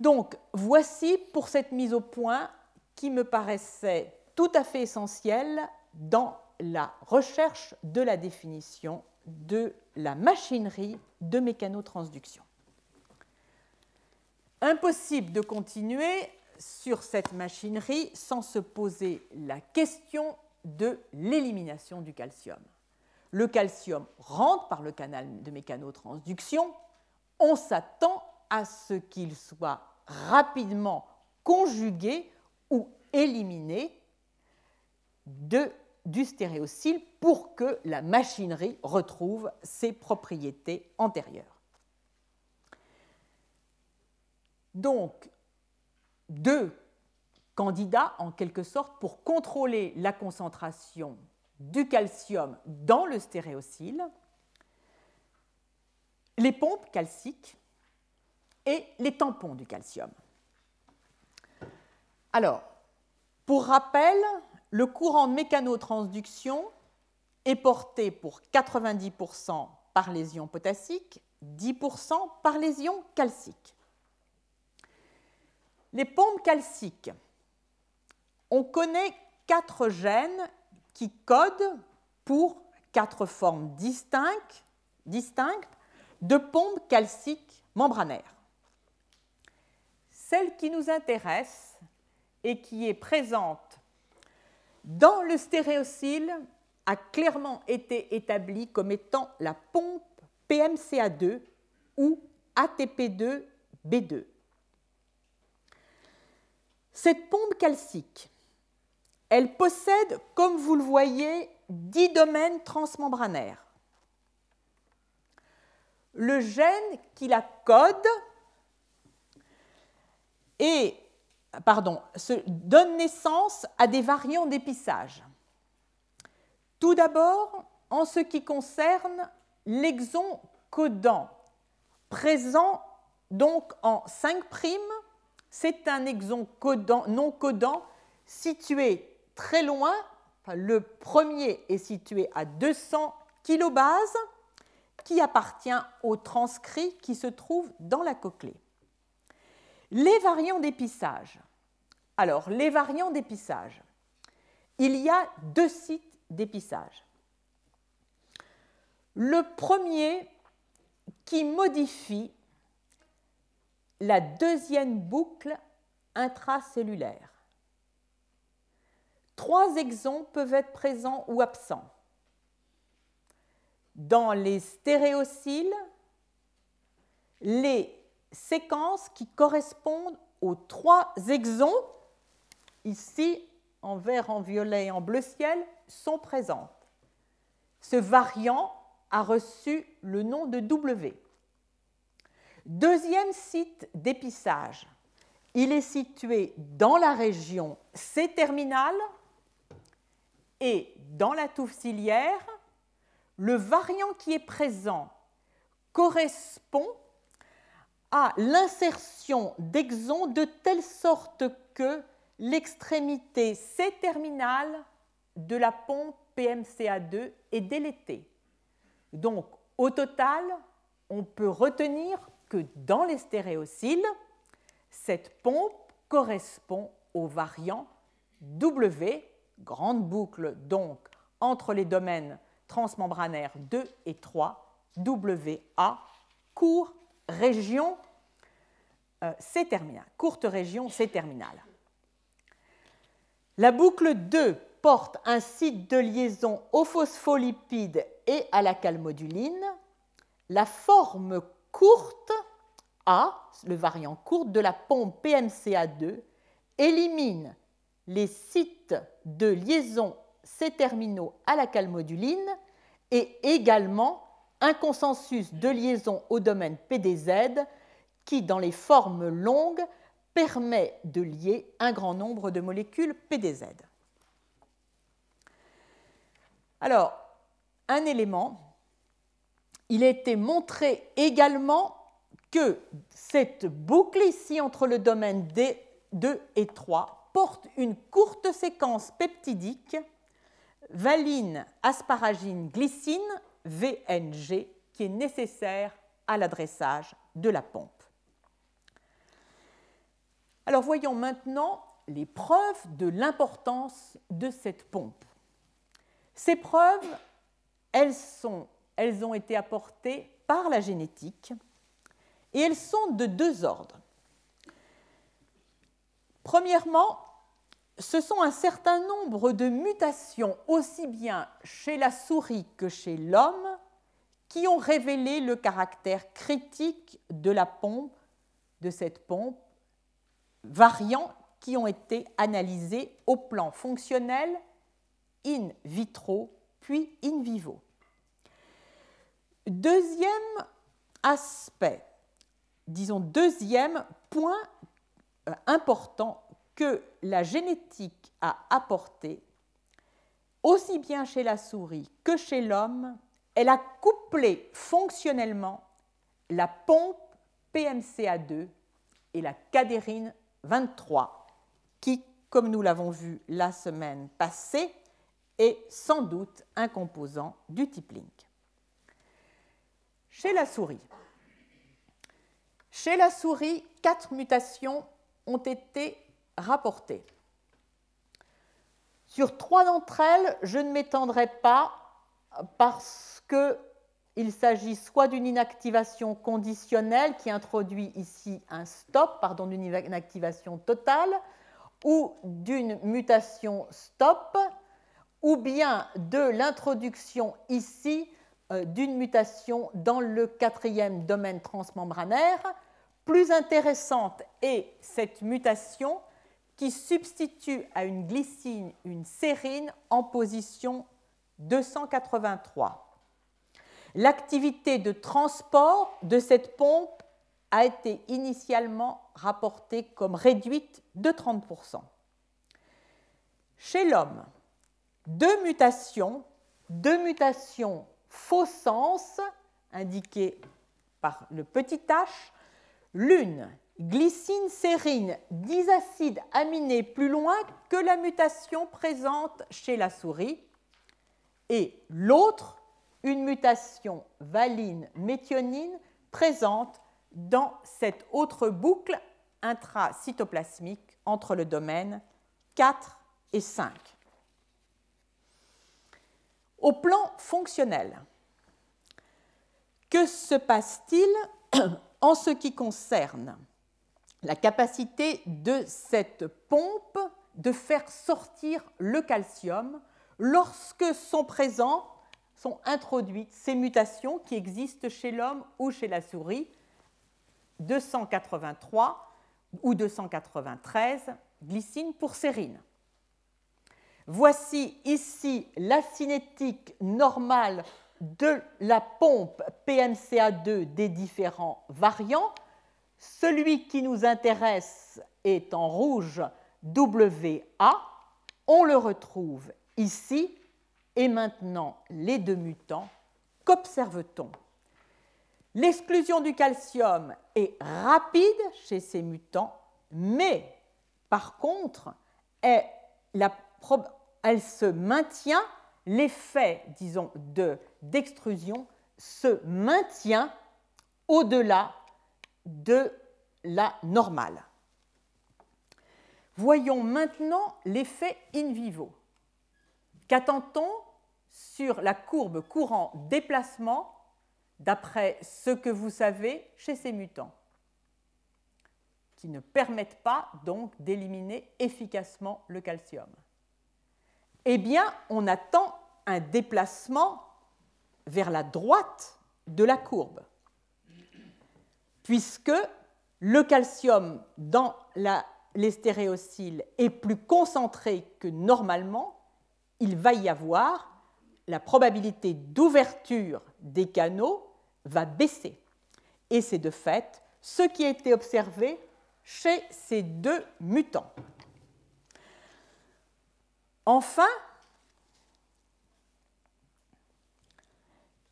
Donc voici pour cette mise au point qui me paraissait tout à fait essentielle dans la recherche de la définition de la machinerie de mécanotransduction. Impossible de continuer sur cette machinerie sans se poser la question de l'élimination du calcium. Le calcium rentre par le canal de mécanotransduction, on s'attend à ce qu'il soit rapidement conjugué ou éliminé du stéréocyle pour que la machinerie retrouve ses propriétés antérieures. Donc, deux candidats en quelque sorte pour contrôler la concentration du calcium dans le stéréocyle, les pompes calciques et les tampons du calcium. Alors, pour rappel, le courant de mécanotransduction est porté pour 90% par les ions potassiques, 10% par les ions calciques. Les pompes calciques, on connaît quatre gènes qui codent pour quatre formes distinctes, de pompes calciques membranaires. Celle qui nous intéresse et qui est présente dans le stéréocyle a clairement été établi comme étant la pompe PMCA2 ou ATP2B2. Cette pompe calcique, elle possède, comme vous le voyez, 10 domaines transmembranaires. Le gène qui la code et, donne naissance à des variants d'épissage. Tout d'abord, en ce qui concerne l'exon codant, présent donc en 5', c'est un exon codant, non codant situé très loin. le premier est situé à 200 kilobases qui appartient au transcrit qui se trouve dans la cochlée. Les variants d'épissage. Alors, les variants d'épissage. Il y a deux sites d'épissage. Le premier qui modifie la deuxième boucle intracellulaire. Trois exons peuvent être présents ou absents. Dans les stéréociles, les séquences qui correspondent aux trois exons, ici en vert, en violet et en bleu ciel, sont présentes. Ce variant a reçu le nom de W. Deuxième site d'épissage, il est situé dans la région C-terminale et dans la touffe ciliaire, le variant qui est présent correspond à l'insertion d'exons de telle sorte que l'extrémité C-terminale de la pompe PMCA2 est délétée. Donc, au total, on peut retenir que dans les stéréociles, cette pompe correspond au variant W, grande boucle donc entre les domaines transmembranaires 2 et 3, WA, région euh, C-terminale, courte région C-terminale. La boucle 2 porte un site de liaison aux phospholipides et à la calmoduline. La forme courte A, le variant court de la pompe PMCA2, élimine les sites de liaison C-terminaux à la calmoduline et également un consensus de liaison au domaine PDZ qui, dans les formes longues, permet de lier un grand nombre de molécules PDZ. Alors, un élément, il a été montré également que cette boucle ici entre le domaine D2 et 3 porte une courte séquence peptidique valine, asparagine, glycine, VNG, qui est nécessaire à l'adressage de la pompe. Alors voyons maintenant les preuves de l'importance de cette pompe. Ces preuves, elles, sont, elles ont été apportées par la génétique et elles sont de deux ordres. Premièrement, ce sont un certain nombre de mutations, aussi bien chez la souris que chez l'homme, qui ont révélé le caractère critique de la pompe, de cette pompe, variants qui ont été analysés au plan fonctionnel, in vitro, puis in vivo. Deuxième aspect, disons deuxième point euh, important que la génétique a apporté, aussi bien chez la souris que chez l'homme, elle a couplé fonctionnellement la pompe PMCA2 et la cadérine 23, qui, comme nous l'avons vu la semaine passée, est sans doute un composant du type link. Chez la souris, quatre mutations ont été rapportées. Sur trois d'entre elles, je ne m'étendrai pas parce qu'il s'agit soit d'une inactivation conditionnelle qui introduit ici un stop, pardon, d'une inactivation totale, ou d'une mutation stop, ou bien de l'introduction ici d'une mutation dans le quatrième domaine transmembranaire. Plus intéressante est cette mutation qui substitue à une glycine une sérine en position 283. L'activité de transport de cette pompe a été initialement rapportée comme réduite de 30%. Chez l'homme, deux mutations, deux mutations faux sens indiquées par le petit h, l'une glycine sérine disacides aminés plus loin que la mutation présente chez la souris, et l'autre, une mutation valine méthionine présente dans cette autre boucle intracytoplasmique entre le domaine 4 et 5. Au plan fonctionnel, que se passe-t-il en ce qui concerne la capacité de cette pompe de faire sortir le calcium lorsque sont présents, sont introduites ces mutations qui existent chez l'homme ou chez la souris, 283 ou 293 glycine pour sérine. Voici ici la cinétique normale de la pompe PMCA2 des différents variants. Celui qui nous intéresse est en rouge WA. On le retrouve ici. Et maintenant, les deux mutants, qu'observe-t-on? L'exclusion du calcium est rapide chez ces mutants, mais par contre, elle, elle se maintient, l'effet, disons, d'extrusion se maintient au-delà de la normale. Voyons maintenant l'effet in vivo. Qu'attend-on sur la courbe courant déplacement d'après ce que vous savez chez ces mutants qui ne permettent pas donc d'éliminer efficacement le calcium? Eh bien, on attend un déplacement vers la droite de la courbe, puisque le calcium dans les stéréocyles est plus concentré que normalement, il va y avoir la probabilité d'ouverture des canaux va baisser. Et c'est de fait ce qui a été observé chez ces deux mutants. Enfin,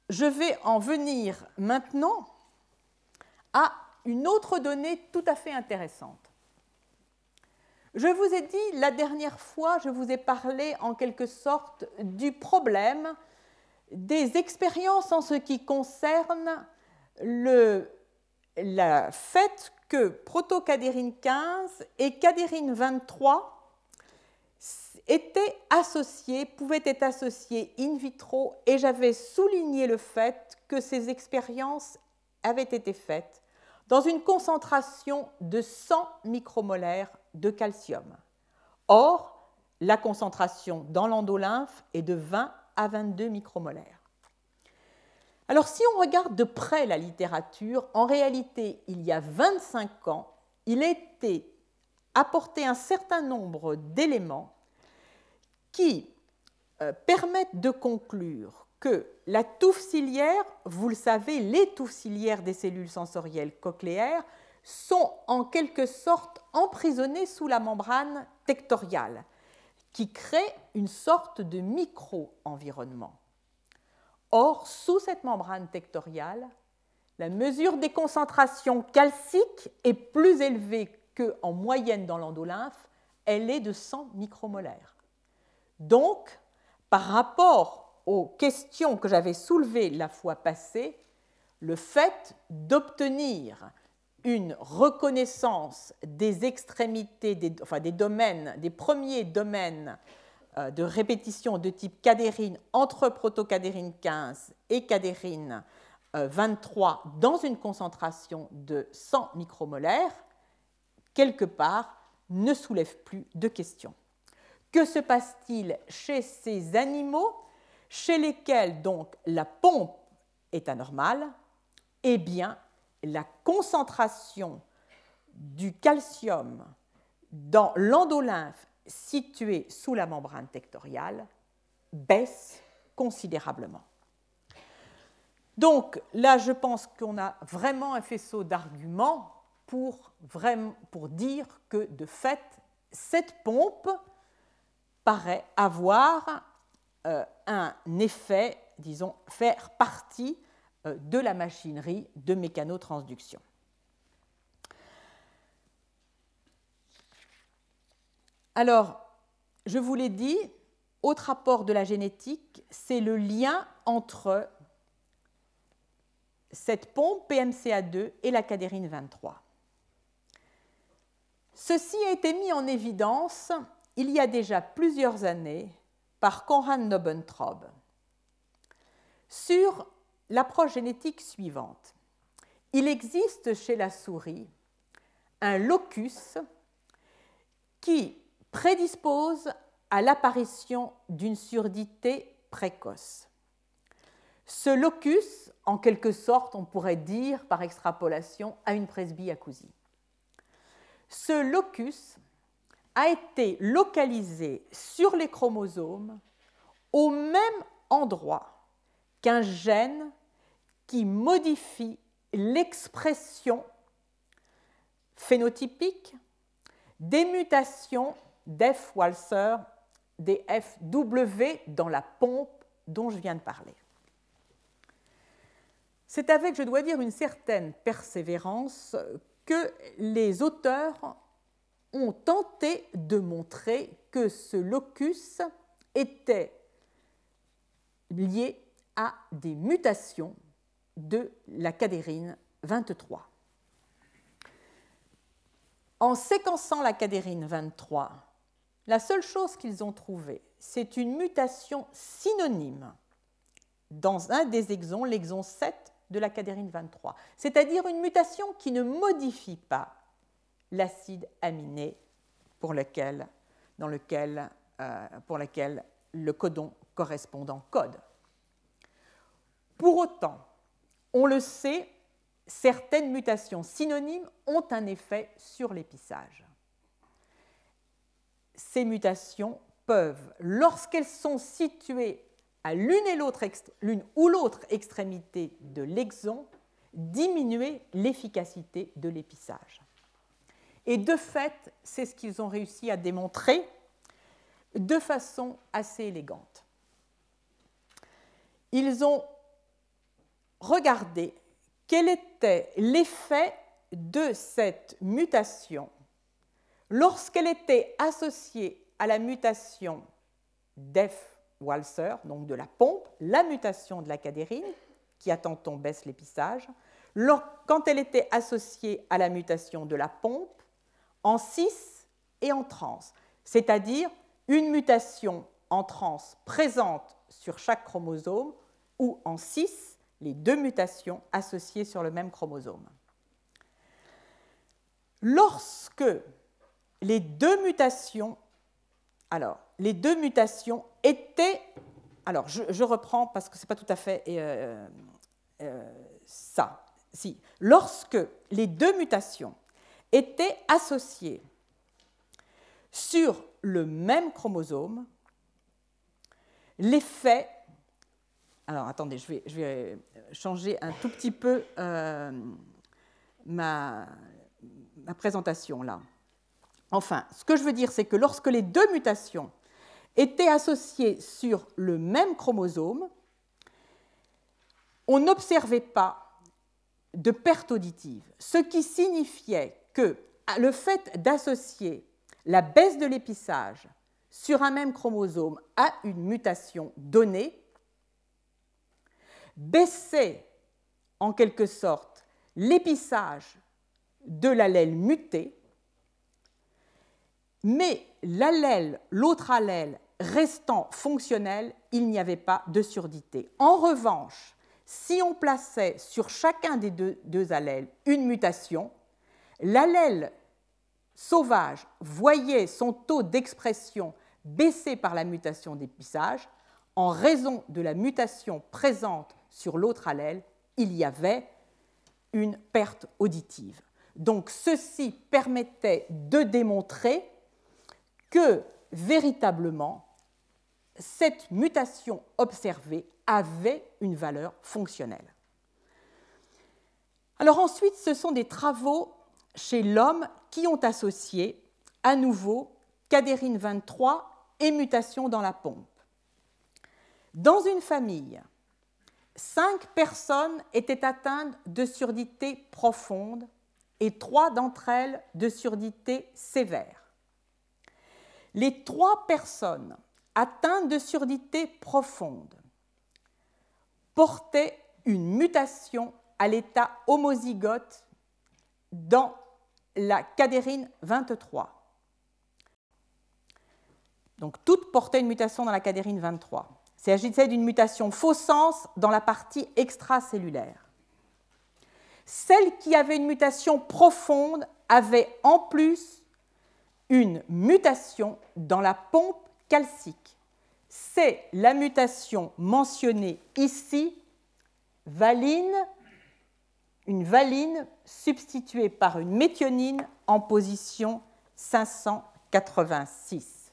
je vais en venir maintenant à une autre donnée tout à fait intéressante. Je vous ai dit la dernière fois, je vous ai parlé en quelque sorte du problème des expériences en ce qui concerne le fait que protocadérine 15 et cadérine 23 étaient associés, pouvaient être associés in vitro, et j'avais souligné le fait que ces expériences avaient été faites dans une concentration de 100 micromolaires de calcium. Or, la concentration dans l'endolymphe est de 20 à 22 micromolaires. Alors si on regarde de près la littérature, en réalité, il y a 25 ans, il été apporté un certain nombre d'éléments qui euh, permettent de conclure que la touffe ciliaire, vous le savez, les touffes ciliaires des cellules sensorielles cochléaires sont en quelque sorte emprisonnées sous la membrane tectoriale, qui crée une sorte de micro-environnement. Or, sous cette membrane tectoriale, la mesure des concentrations calciques est plus élevée qu'en moyenne dans l'endolymphe, elle est de 100 micromolaires. Donc, par rapport aux questions que j'avais soulevées la fois passée, le fait d'obtenir une reconnaissance des extrémités, des, enfin des domaines, des premiers domaines euh, de répétition de type cadérine entre protocadérine 15 et cadérine 23 euh, dans une concentration de 100 micromolaires, quelque part, ne soulève plus de questions. Que se passe-t-il chez ces animaux chez lesquels donc la pompe est anormale, eh bien, la concentration du calcium dans l'endolymphe situé sous la membrane tectoriale baisse considérablement. Donc là, je pense qu'on a vraiment un faisceau d'arguments pour, pour dire que de fait, cette pompe paraît avoir euh, un effet, disons, faire partie euh, de la machinerie de mécanotransduction. Alors, je vous l'ai dit, autre rapport de la génétique, c'est le lien entre cette pompe PMCA2 et la cadérine 23. Ceci a été mis en évidence il y a déjà plusieurs années par Konrad Nobentraub sur l'approche génétique suivante. Il existe chez la souris un locus qui prédispose à l'apparition d'une surdité précoce. Ce locus, en quelque sorte, on pourrait dire par extrapolation, a une presbyacousie. Ce locus a été localisé sur les chromosomes au même endroit qu'un gène qui modifie l'expression phénotypique des mutations d'F-Walser, des FW dans la pompe dont je viens de parler. C'est avec, je dois dire, une certaine persévérance que les auteurs ont tenté de montrer que ce locus était lié à des mutations de la cadérine 23. En séquençant la cadérine 23, la seule chose qu'ils ont trouvée, c'est une mutation synonyme dans un des exons, l'exon 7 de la cadérine 23, c'est-à-dire une mutation qui ne modifie pas l'acide aminé pour lequel, euh, le codon correspondant code. Pour autant, on le sait, certaines mutations synonymes ont un effet sur l'épissage. Ces mutations peuvent, lorsqu'elles sont situées à l'une ou l'autre extrémité de l'exon, diminuer l'efficacité de l'épissage. Et de fait, c'est ce qu'ils ont réussi à démontrer de façon assez élégante. Ils ont regardé quel était l'effet de cette mutation lorsqu'elle était associée à la mutation d'F. Walser, donc de la pompe, la mutation de la cadérine, qui à tantôt baisse l'épissage, quand elle était associée à la mutation de la pompe, en cis et en trans, c'est-à-dire une mutation en trans présente sur chaque chromosome ou en cis, les deux mutations associées sur le même chromosome. Lorsque les deux mutations, alors, les deux mutations étaient, alors je, reprends parce que ce n'est pas tout à fait euh, euh, ça, si, lorsque les deux mutations étaient associés sur le même chromosome, l'effet... Alors attendez, je vais, changer un tout petit peu euh, ma présentation là. Enfin, ce que je veux dire, c'est que lorsque les deux mutations étaient associées sur le même chromosome, on n'observait pas de perte auditive, ce qui signifiait que le fait d'associer la baisse de l'épissage sur un même chromosome à une mutation donnée baissait en quelque sorte l'épissage de l'allèle muté, mais l'allèle, l'autre allèle restant fonctionnel, il n'y avait pas de surdité. En revanche, si on plaçait sur chacun des deux, deux allèles une mutation, l'allèle sauvage voyait son taux d'expression baisser par la mutation d'épissage en raison de la mutation présente sur l'autre allèle, il y avait une perte auditive. Donc ceci permettait de démontrer que véritablement cette mutation observée avait une valeur fonctionnelle. Alors ensuite, ce sont des travaux chez l'homme qui ont associé à nouveau cadérine 23 et mutation dans la pompe. Dans une famille, cinq personnes étaient atteintes de surdité profonde et trois d'entre elles de surdité sévère. Les trois personnes atteintes de surdité profonde portaient une mutation à l'état homozygote dans la cadérine 23. Donc toutes portaient une mutation dans la cadérine 23. Il s'agissait d'une mutation faux sens dans la partie extracellulaire. Celle qui avait une mutation profonde avait en plus une mutation dans la pompe calcique. C'est la mutation mentionnée ici, valine, une valine substituée par une méthionine en position 586.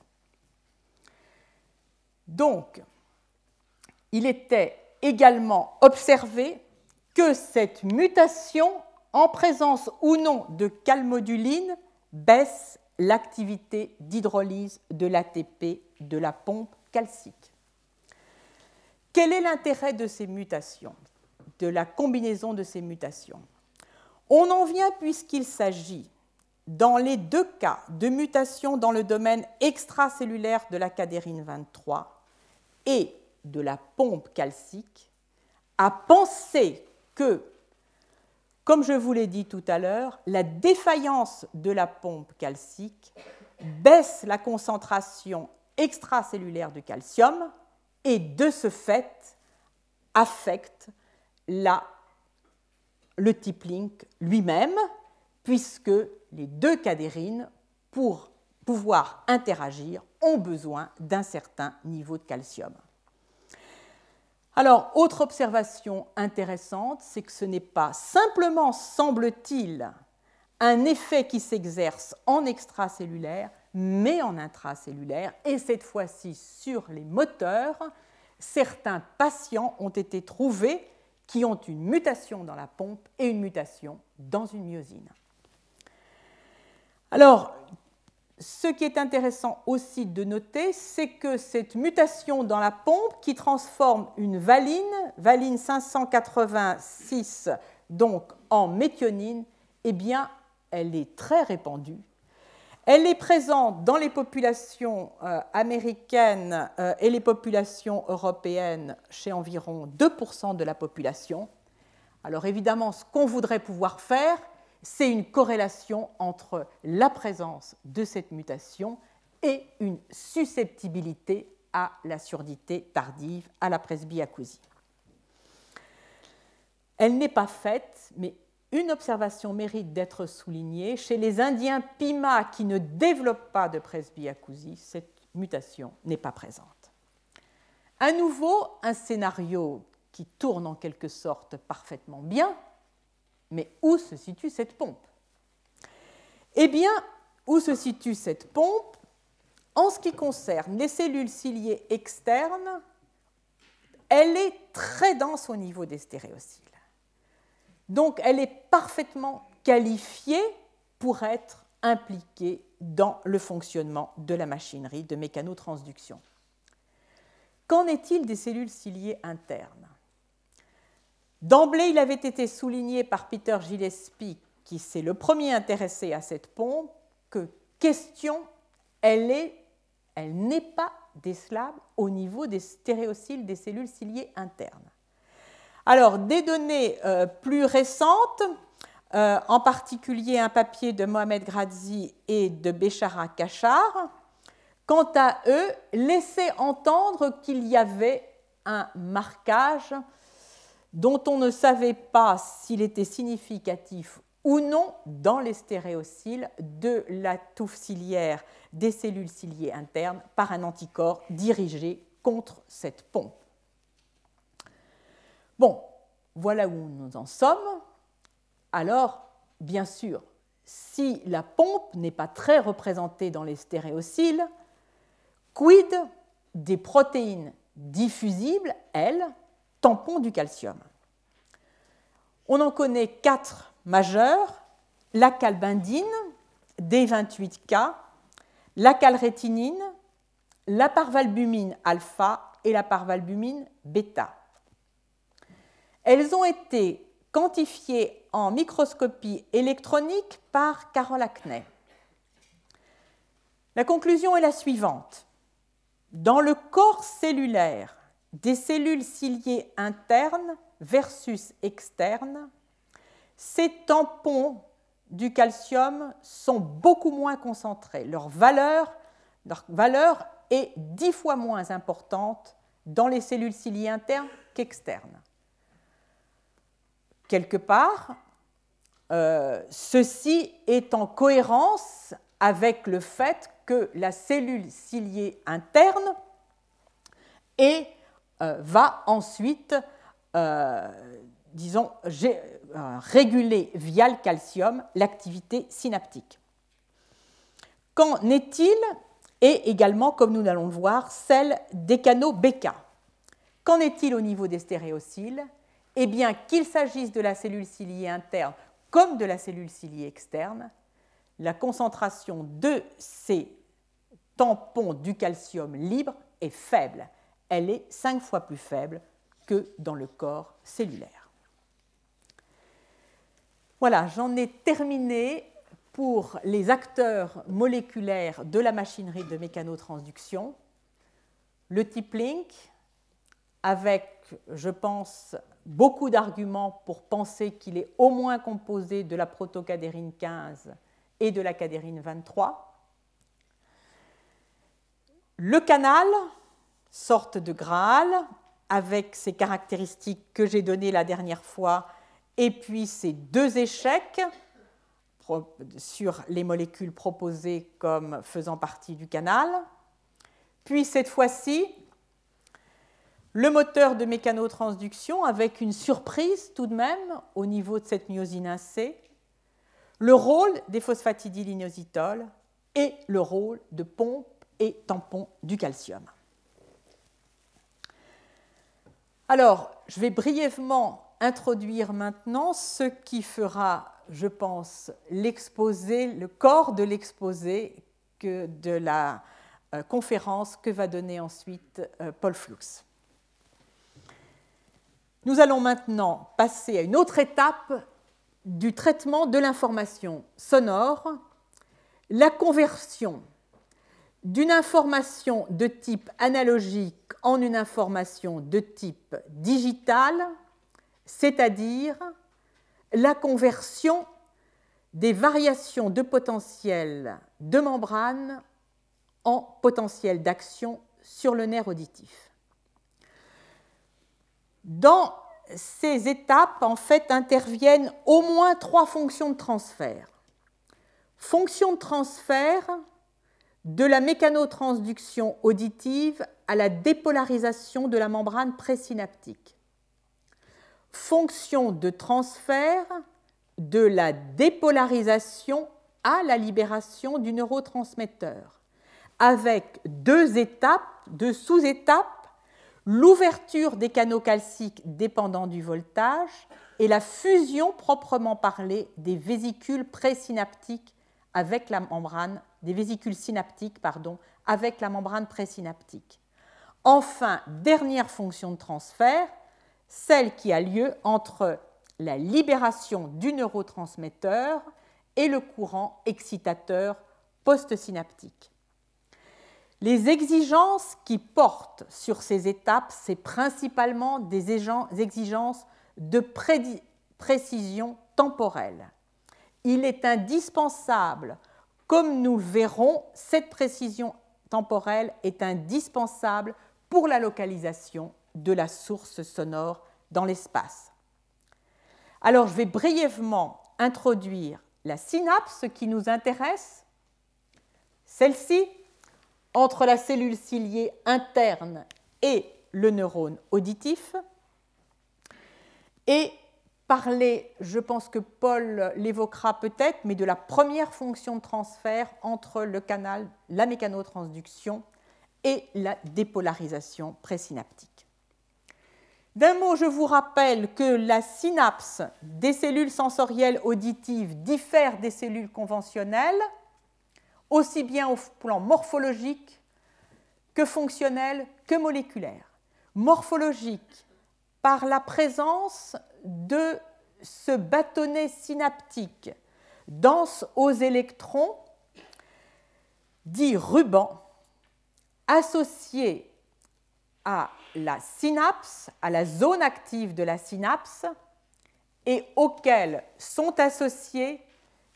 Donc, il était également observé que cette mutation, en présence ou non de calmoduline, baisse l'activité d'hydrolyse de l'ATP de la pompe calcique. Quel est l'intérêt de ces mutations, de la combinaison de ces mutations. On en vient puisqu'il s'agit, dans les deux cas de mutation dans le domaine extracellulaire de la cadérine 23 et de la pompe calcique, à penser que, comme je vous l'ai dit tout à l'heure, la défaillance de la pompe calcique baisse la concentration extracellulaire de calcium et de ce fait affecte la, le type link lui-même, puisque les deux cadérines, pour pouvoir interagir, ont besoin d'un certain niveau de calcium. Alors, autre observation intéressante, c'est que ce n'est pas simplement, semble-t-il, un effet qui s'exerce en extracellulaire, mais en intracellulaire, et cette fois-ci sur les moteurs. Certains patients ont été trouvés qui ont une mutation dans la pompe et une mutation dans une myosine. Alors, ce qui est intéressant aussi de noter, c'est que cette mutation dans la pompe qui transforme une valine, valine 586, donc en méthionine, eh bien, elle est très répandue. Elle est présente dans les populations euh, américaines euh, et les populations européennes chez environ 2% de la population. Alors évidemment, ce qu'on voudrait pouvoir faire, c'est une corrélation entre la présence de cette mutation et une susceptibilité à la surdité tardive, à la presbyacousie. Elle n'est pas faite, mais une observation mérite d'être soulignée. Chez les Indiens Pima qui ne développent pas de presbyacousie, cette mutation n'est pas présente. À nouveau, un scénario qui tourne en quelque sorte parfaitement bien, mais où se situe cette pompe? Eh bien, où se situe cette pompe? En ce qui concerne les cellules ciliées externes, elle est très dense au niveau des stéréocyles. Donc, elle est parfaitement qualifiée pour être impliquée dans le fonctionnement de la machinerie de mécanotransduction. Qu'en est-il des cellules ciliées internes? D'emblée, il avait été souligné par Peter Gillespie, qui s'est le premier intéressé à cette pompe, que question, elle elle n'est pas décelable au niveau des stéréocyles des cellules ciliées internes. Alors, des données euh, plus récentes, euh, en particulier un papier de Mohamed Gradzi et de Béchara Kachar, quant à eux, laissaient entendre qu'il y avait un marquage dont on ne savait pas s'il était significatif ou non dans les stéréocyles de la touffe ciliaire des cellules ciliées internes par un anticorps dirigé contre cette pompe. Bon, voilà où nous en sommes. Alors, bien sûr, si la pompe n'est pas très représentée dans les stéréociles, quid des protéines diffusibles, elles, tampons du calcium? On en connaît quatre majeures la calbindine, D28K, la calrétinine, la parvalbumine alpha et la parvalbumine bêta. Elles ont été quantifiées en microscopie électronique par Carole Acney. La conclusion est la suivante. Dans le corps cellulaire des cellules ciliées internes versus externes, ces tampons du calcium sont beaucoup moins concentrés. Leur valeur est dix fois moins importante dans les cellules ciliées internes qu'externes. Quelque part, euh, ceci est en cohérence avec le fait que la cellule ciliée interne et, euh, va ensuite, euh, disons, réguler via le calcium l'activité synaptique. Qu'en est-il? Et également, comme nous allons le voir, celle des canaux BK. Qu'en est-il au niveau des stéréociles? Eh bien, qu'il s'agisse de la cellule ciliée interne comme de la cellule ciliée externe, la concentration de ces tampons du calcium libre est faible. Elle est cinq fois plus faible que dans le corps cellulaire. Voilà, j'en ai terminé pour les acteurs moléculaires de la machinerie de mécanotransduction. Le type link, avec, je pense, beaucoup d'arguments pour penser qu'il est au moins composé de la protocadérine 15 et de la cadérine 23. Le canal, sorte de Graal, avec ses caractéristiques que j'ai données la dernière fois, et puis ces deux échecs sur les molécules proposées comme faisant partie du canal. Puis cette fois-ci, le moteur de mécanotransduction avec une surprise tout de même au niveau de cette myosine 1C, le rôle des phosphatidylinositols et le rôle de pompe et tampon du calcium. Alors, je vais brièvement introduire maintenant ce qui fera, je pense, l'exposé, le corps de l'exposé de la euh, conférence que va donner ensuite euh, Paul Flux. Nous allons maintenant passer à une autre étape du traitement de l'information sonore, la conversion d'une information de type analogique en une information de type digital, c'est-à-dire la conversion des variations de potentiel de membrane en potentiel d'action sur le nerf auditif. Dans ces étapes, en fait, interviennent au moins trois fonctions de transfert. Fonction de transfert de la mécanotransduction auditive à la dépolarisation de la membrane présynaptique. Fonction de transfert de la dépolarisation à la libération du neurotransmetteur, avec deux étapes, deux sous-étapes l'ouverture des canaux calciques dépendant du voltage et la fusion proprement parlée des vésicules présynaptiques avec la membrane, des vésicules synaptiques avec la membrane présynaptique. Enfin, dernière fonction de transfert, celle qui a lieu entre la libération du neurotransmetteur et le courant excitateur postsynaptique. Les exigences qui portent sur ces étapes, c'est principalement des exigences de précision temporelle. Il est indispensable, comme nous le verrons, cette précision temporelle est indispensable pour la localisation de la source sonore dans l'espace. Alors je vais brièvement introduire la synapse qui nous intéresse. Celle-ci entre la cellule ciliée interne et le neurone auditif. et parler, je pense que Paul l'évoquera peut-être, mais de la première fonction de transfert entre le canal, la mécanotransduction et la dépolarisation présynaptique. D'un mot, je vous rappelle que la synapse des cellules sensorielles auditives diffère des cellules conventionnelles, aussi bien au plan morphologique que fonctionnel que moléculaire. Morphologique, par la présence de ce bâtonnet synaptique dense aux électrons, dit ruban, associé à la synapse, à la zone active de la synapse, et auquel sont associées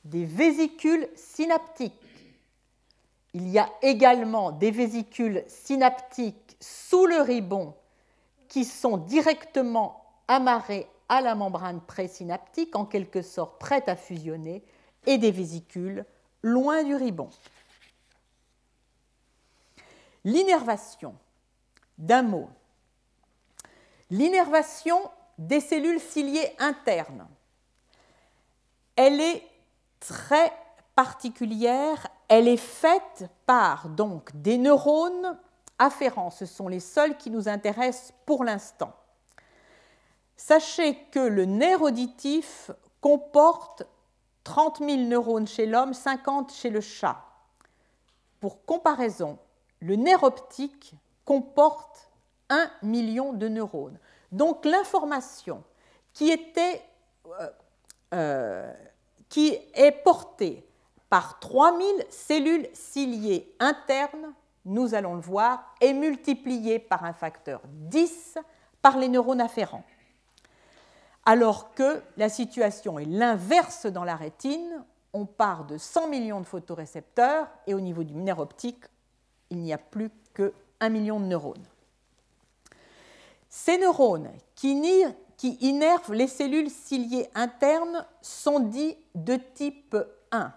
des vésicules synaptiques. Il y a également des vésicules synaptiques sous le ribbon qui sont directement amarrées à la membrane présynaptique, en quelque sorte prêtes à fusionner, et des vésicules loin du ribbon. L'innervation, d'un mot. L'innervation des cellules ciliées internes, elle est très particulière, elle est faite par donc des neurones afférents. Ce sont les seuls qui nous intéressent pour l'instant. Sachez que le nerf auditif comporte 30 000 neurones chez l'homme, 50 chez le chat. Pour comparaison, le nerf optique comporte 1 million de neurones. Donc l'information qui, euh, euh, qui est portée par 3000 cellules ciliées internes nous allons le voir, est multiplié par un facteur 10 par les neurones afférents. Alors que la situation est l'inverse dans la rétine, on part de 100 millions de photorécepteurs et au niveau du nerf optique, il n'y a plus que 1 million de neurones. Ces neurones qui, qui innervent les cellules ciliées internes sont dits de type 1.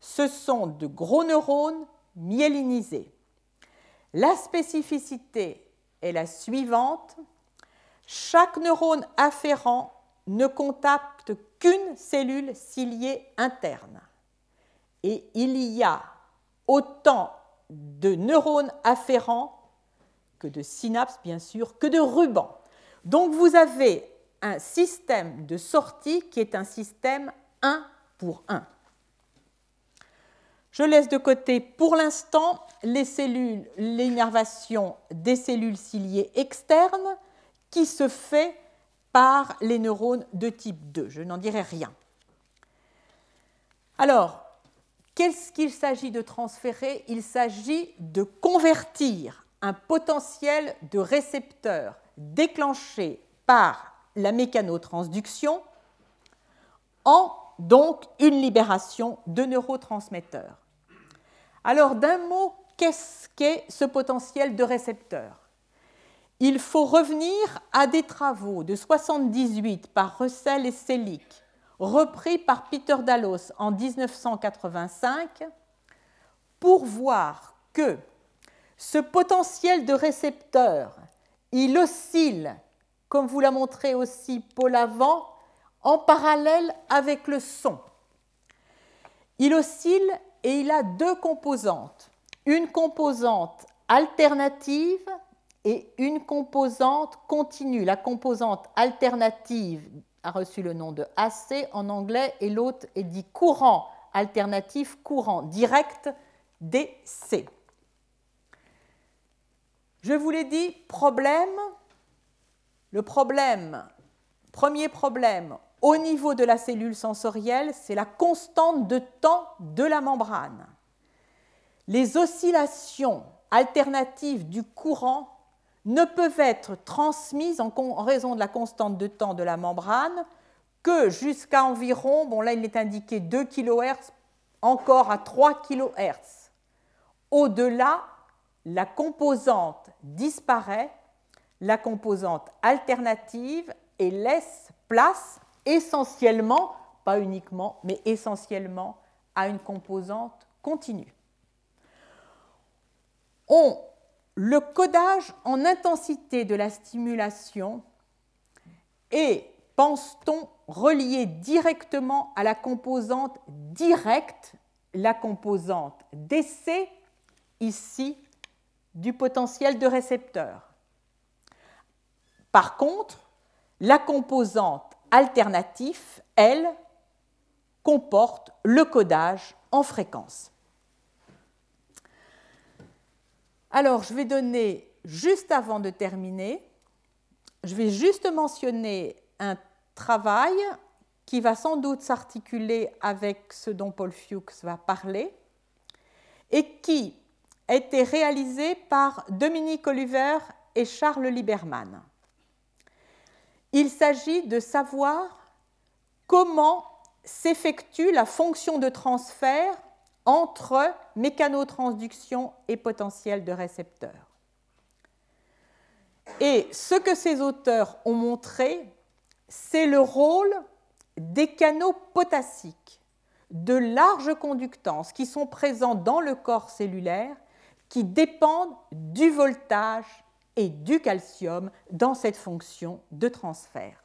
Ce sont de gros neurones myélinisés. La spécificité est la suivante. Chaque neurone afférent ne contacte qu'une cellule ciliée interne. Et il y a autant de neurones afférents que de synapses, bien sûr, que de rubans. Donc vous avez un système de sortie qui est un système 1 pour 1. Je laisse de côté pour l'instant les cellules, l'innervation des cellules ciliées externes qui se fait par les neurones de type 2. Je n'en dirai rien. Alors, qu'est-ce qu'il s'agit de transférer? Il s'agit de convertir un potentiel de récepteur déclenché par la mécanotransduction en donc une libération de neurotransmetteurs. Alors d'un mot, qu'est-ce qu'est ce potentiel de récepteur? Il faut revenir à des travaux de 78 par Russell et Selick, repris par Peter Dallos en 1985, pour voir que ce potentiel de récepteur, il oscille, comme vous l'a montré aussi Paul Avant, en parallèle avec le son. Il oscille et il a deux composantes. Une composante alternative et une composante continue. La composante alternative a reçu le nom de AC en anglais et l'autre est dit courant alternatif, courant direct DC. Je vous l'ai dit, problème. Le problème, premier problème, au niveau de la cellule sensorielle, c'est la constante de temps de la membrane. Les oscillations alternatives du courant ne peuvent être transmises en raison de la constante de temps de la membrane que jusqu'à environ, bon là il est indiqué 2 kHz, encore à 3 kHz. Au-delà, la composante disparaît, la composante alternative, et laisse place essentiellement, pas uniquement, mais essentiellement à une composante continue. On, le codage en intensité de la stimulation est pense-t-on relié directement à la composante directe, la composante d'essai, ici, du potentiel de récepteur. Par contre, la composante alternative, elle, comporte le codage en fréquence. Alors, je vais donner, juste avant de terminer, je vais juste mentionner un travail qui va sans doute s'articuler avec ce dont Paul Fuchs va parler et qui a été réalisé par Dominique Oliver et Charles Lieberman. Il s'agit de savoir comment s'effectue la fonction de transfert entre mécanotransduction et potentiel de récepteur. Et ce que ces auteurs ont montré, c'est le rôle des canaux potassiques de large conductance qui sont présents dans le corps cellulaire, qui dépendent du voltage et du calcium dans cette fonction de transfert.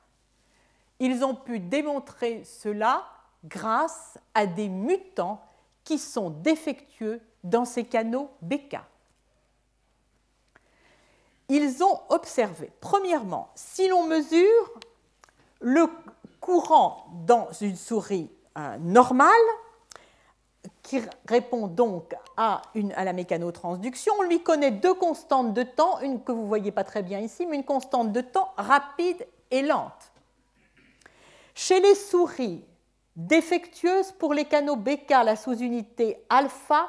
Ils ont pu démontrer cela grâce à des mutants qui sont défectueux dans ces canaux BK. Ils ont observé, premièrement, si l'on mesure le courant dans une souris euh, normale, qui répond donc à, la mécanotransduction, on lui connaît deux constantes de temps, une que vous ne voyez pas très bien ici, mais une constante de temps rapide et lente. Chez les souris défectueuses pour les canaux BK, la sous-unité alpha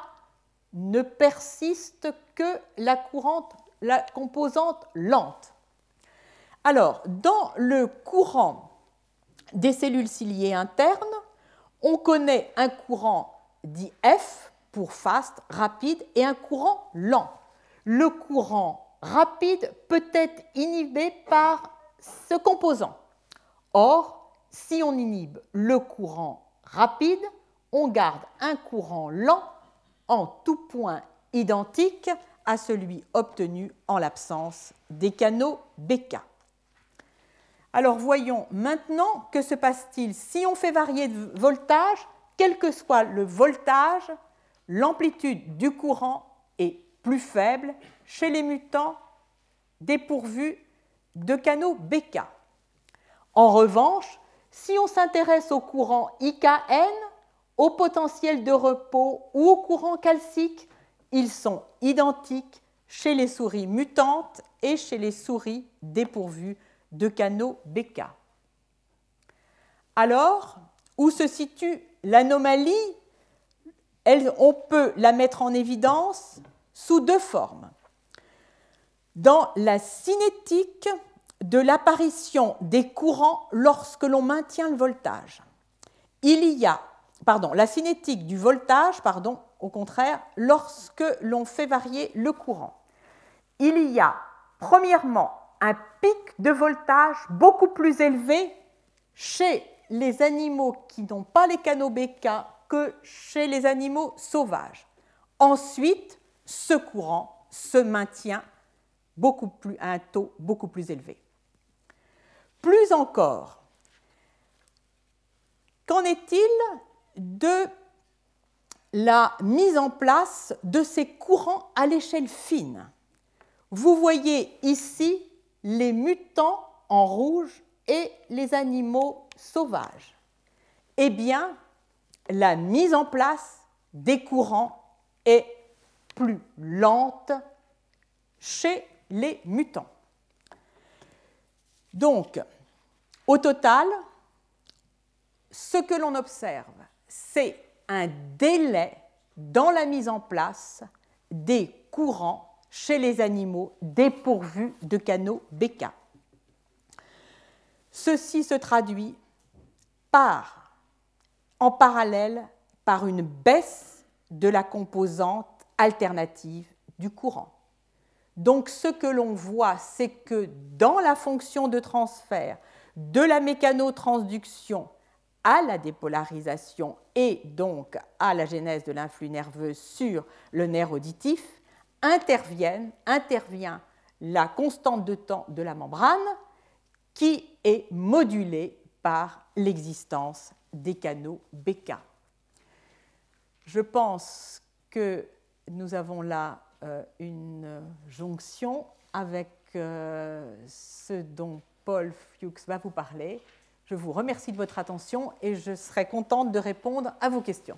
ne persiste que la, courante, la composante lente. Alors, dans le courant des cellules ciliées internes, on connaît un courant dit F pour fast, rapide, et un courant lent. Le courant rapide peut être inhibé par ce composant. Or, si on inhibe le courant rapide, on garde un courant lent en tout point identique à celui obtenu en l'absence des canaux BK. Alors voyons maintenant que se passe-t-il si on fait varier de voltage, quel que soit le voltage, l'amplitude du courant est plus faible chez les mutants dépourvus de canaux BK. En revanche, si on s'intéresse au courant IKN, au potentiel de repos ou au courant calcique, ils sont identiques chez les souris mutantes et chez les souris dépourvues de canaux BK. Alors, où se situe l'anomalie On peut la mettre en évidence sous deux formes. Dans la cinétique de l'apparition des courants lorsque l'on maintient le voltage. Il y a, pardon, la cinétique du voltage, pardon, au contraire, lorsque l'on fait varier le courant. Il y a, premièrement, un pic de voltage beaucoup plus élevé chez les animaux qui n'ont pas les canaux BK que chez les animaux sauvages. Ensuite, ce courant se maintient beaucoup plus, à un taux beaucoup plus élevé. Plus encore, qu'en est-il de la mise en place de ces courants à l'échelle fine? Vous voyez ici les mutants en rouge et les animaux sauvages Eh bien, la mise en place des courants est plus lente chez les mutants. Donc, au total, ce que l'on observe, c'est un délai dans la mise en place des courants chez les animaux dépourvus de canaux BK. Ceci se traduit par, en parallèle, par une baisse de la composante alternative du courant. Donc ce que l'on voit, c'est que dans la fonction de transfert de la mécanotransduction à la dépolarisation et donc à la genèse de l'influx nerveux sur le nerf auditif, intervient la constante de temps de la membrane qui est modulée l'existence des canaux BK. Je pense que nous avons là euh, une jonction avec euh, ce dont Paul Fuchs va vous parler. Je vous remercie de votre attention et je serai contente de répondre à vos questions.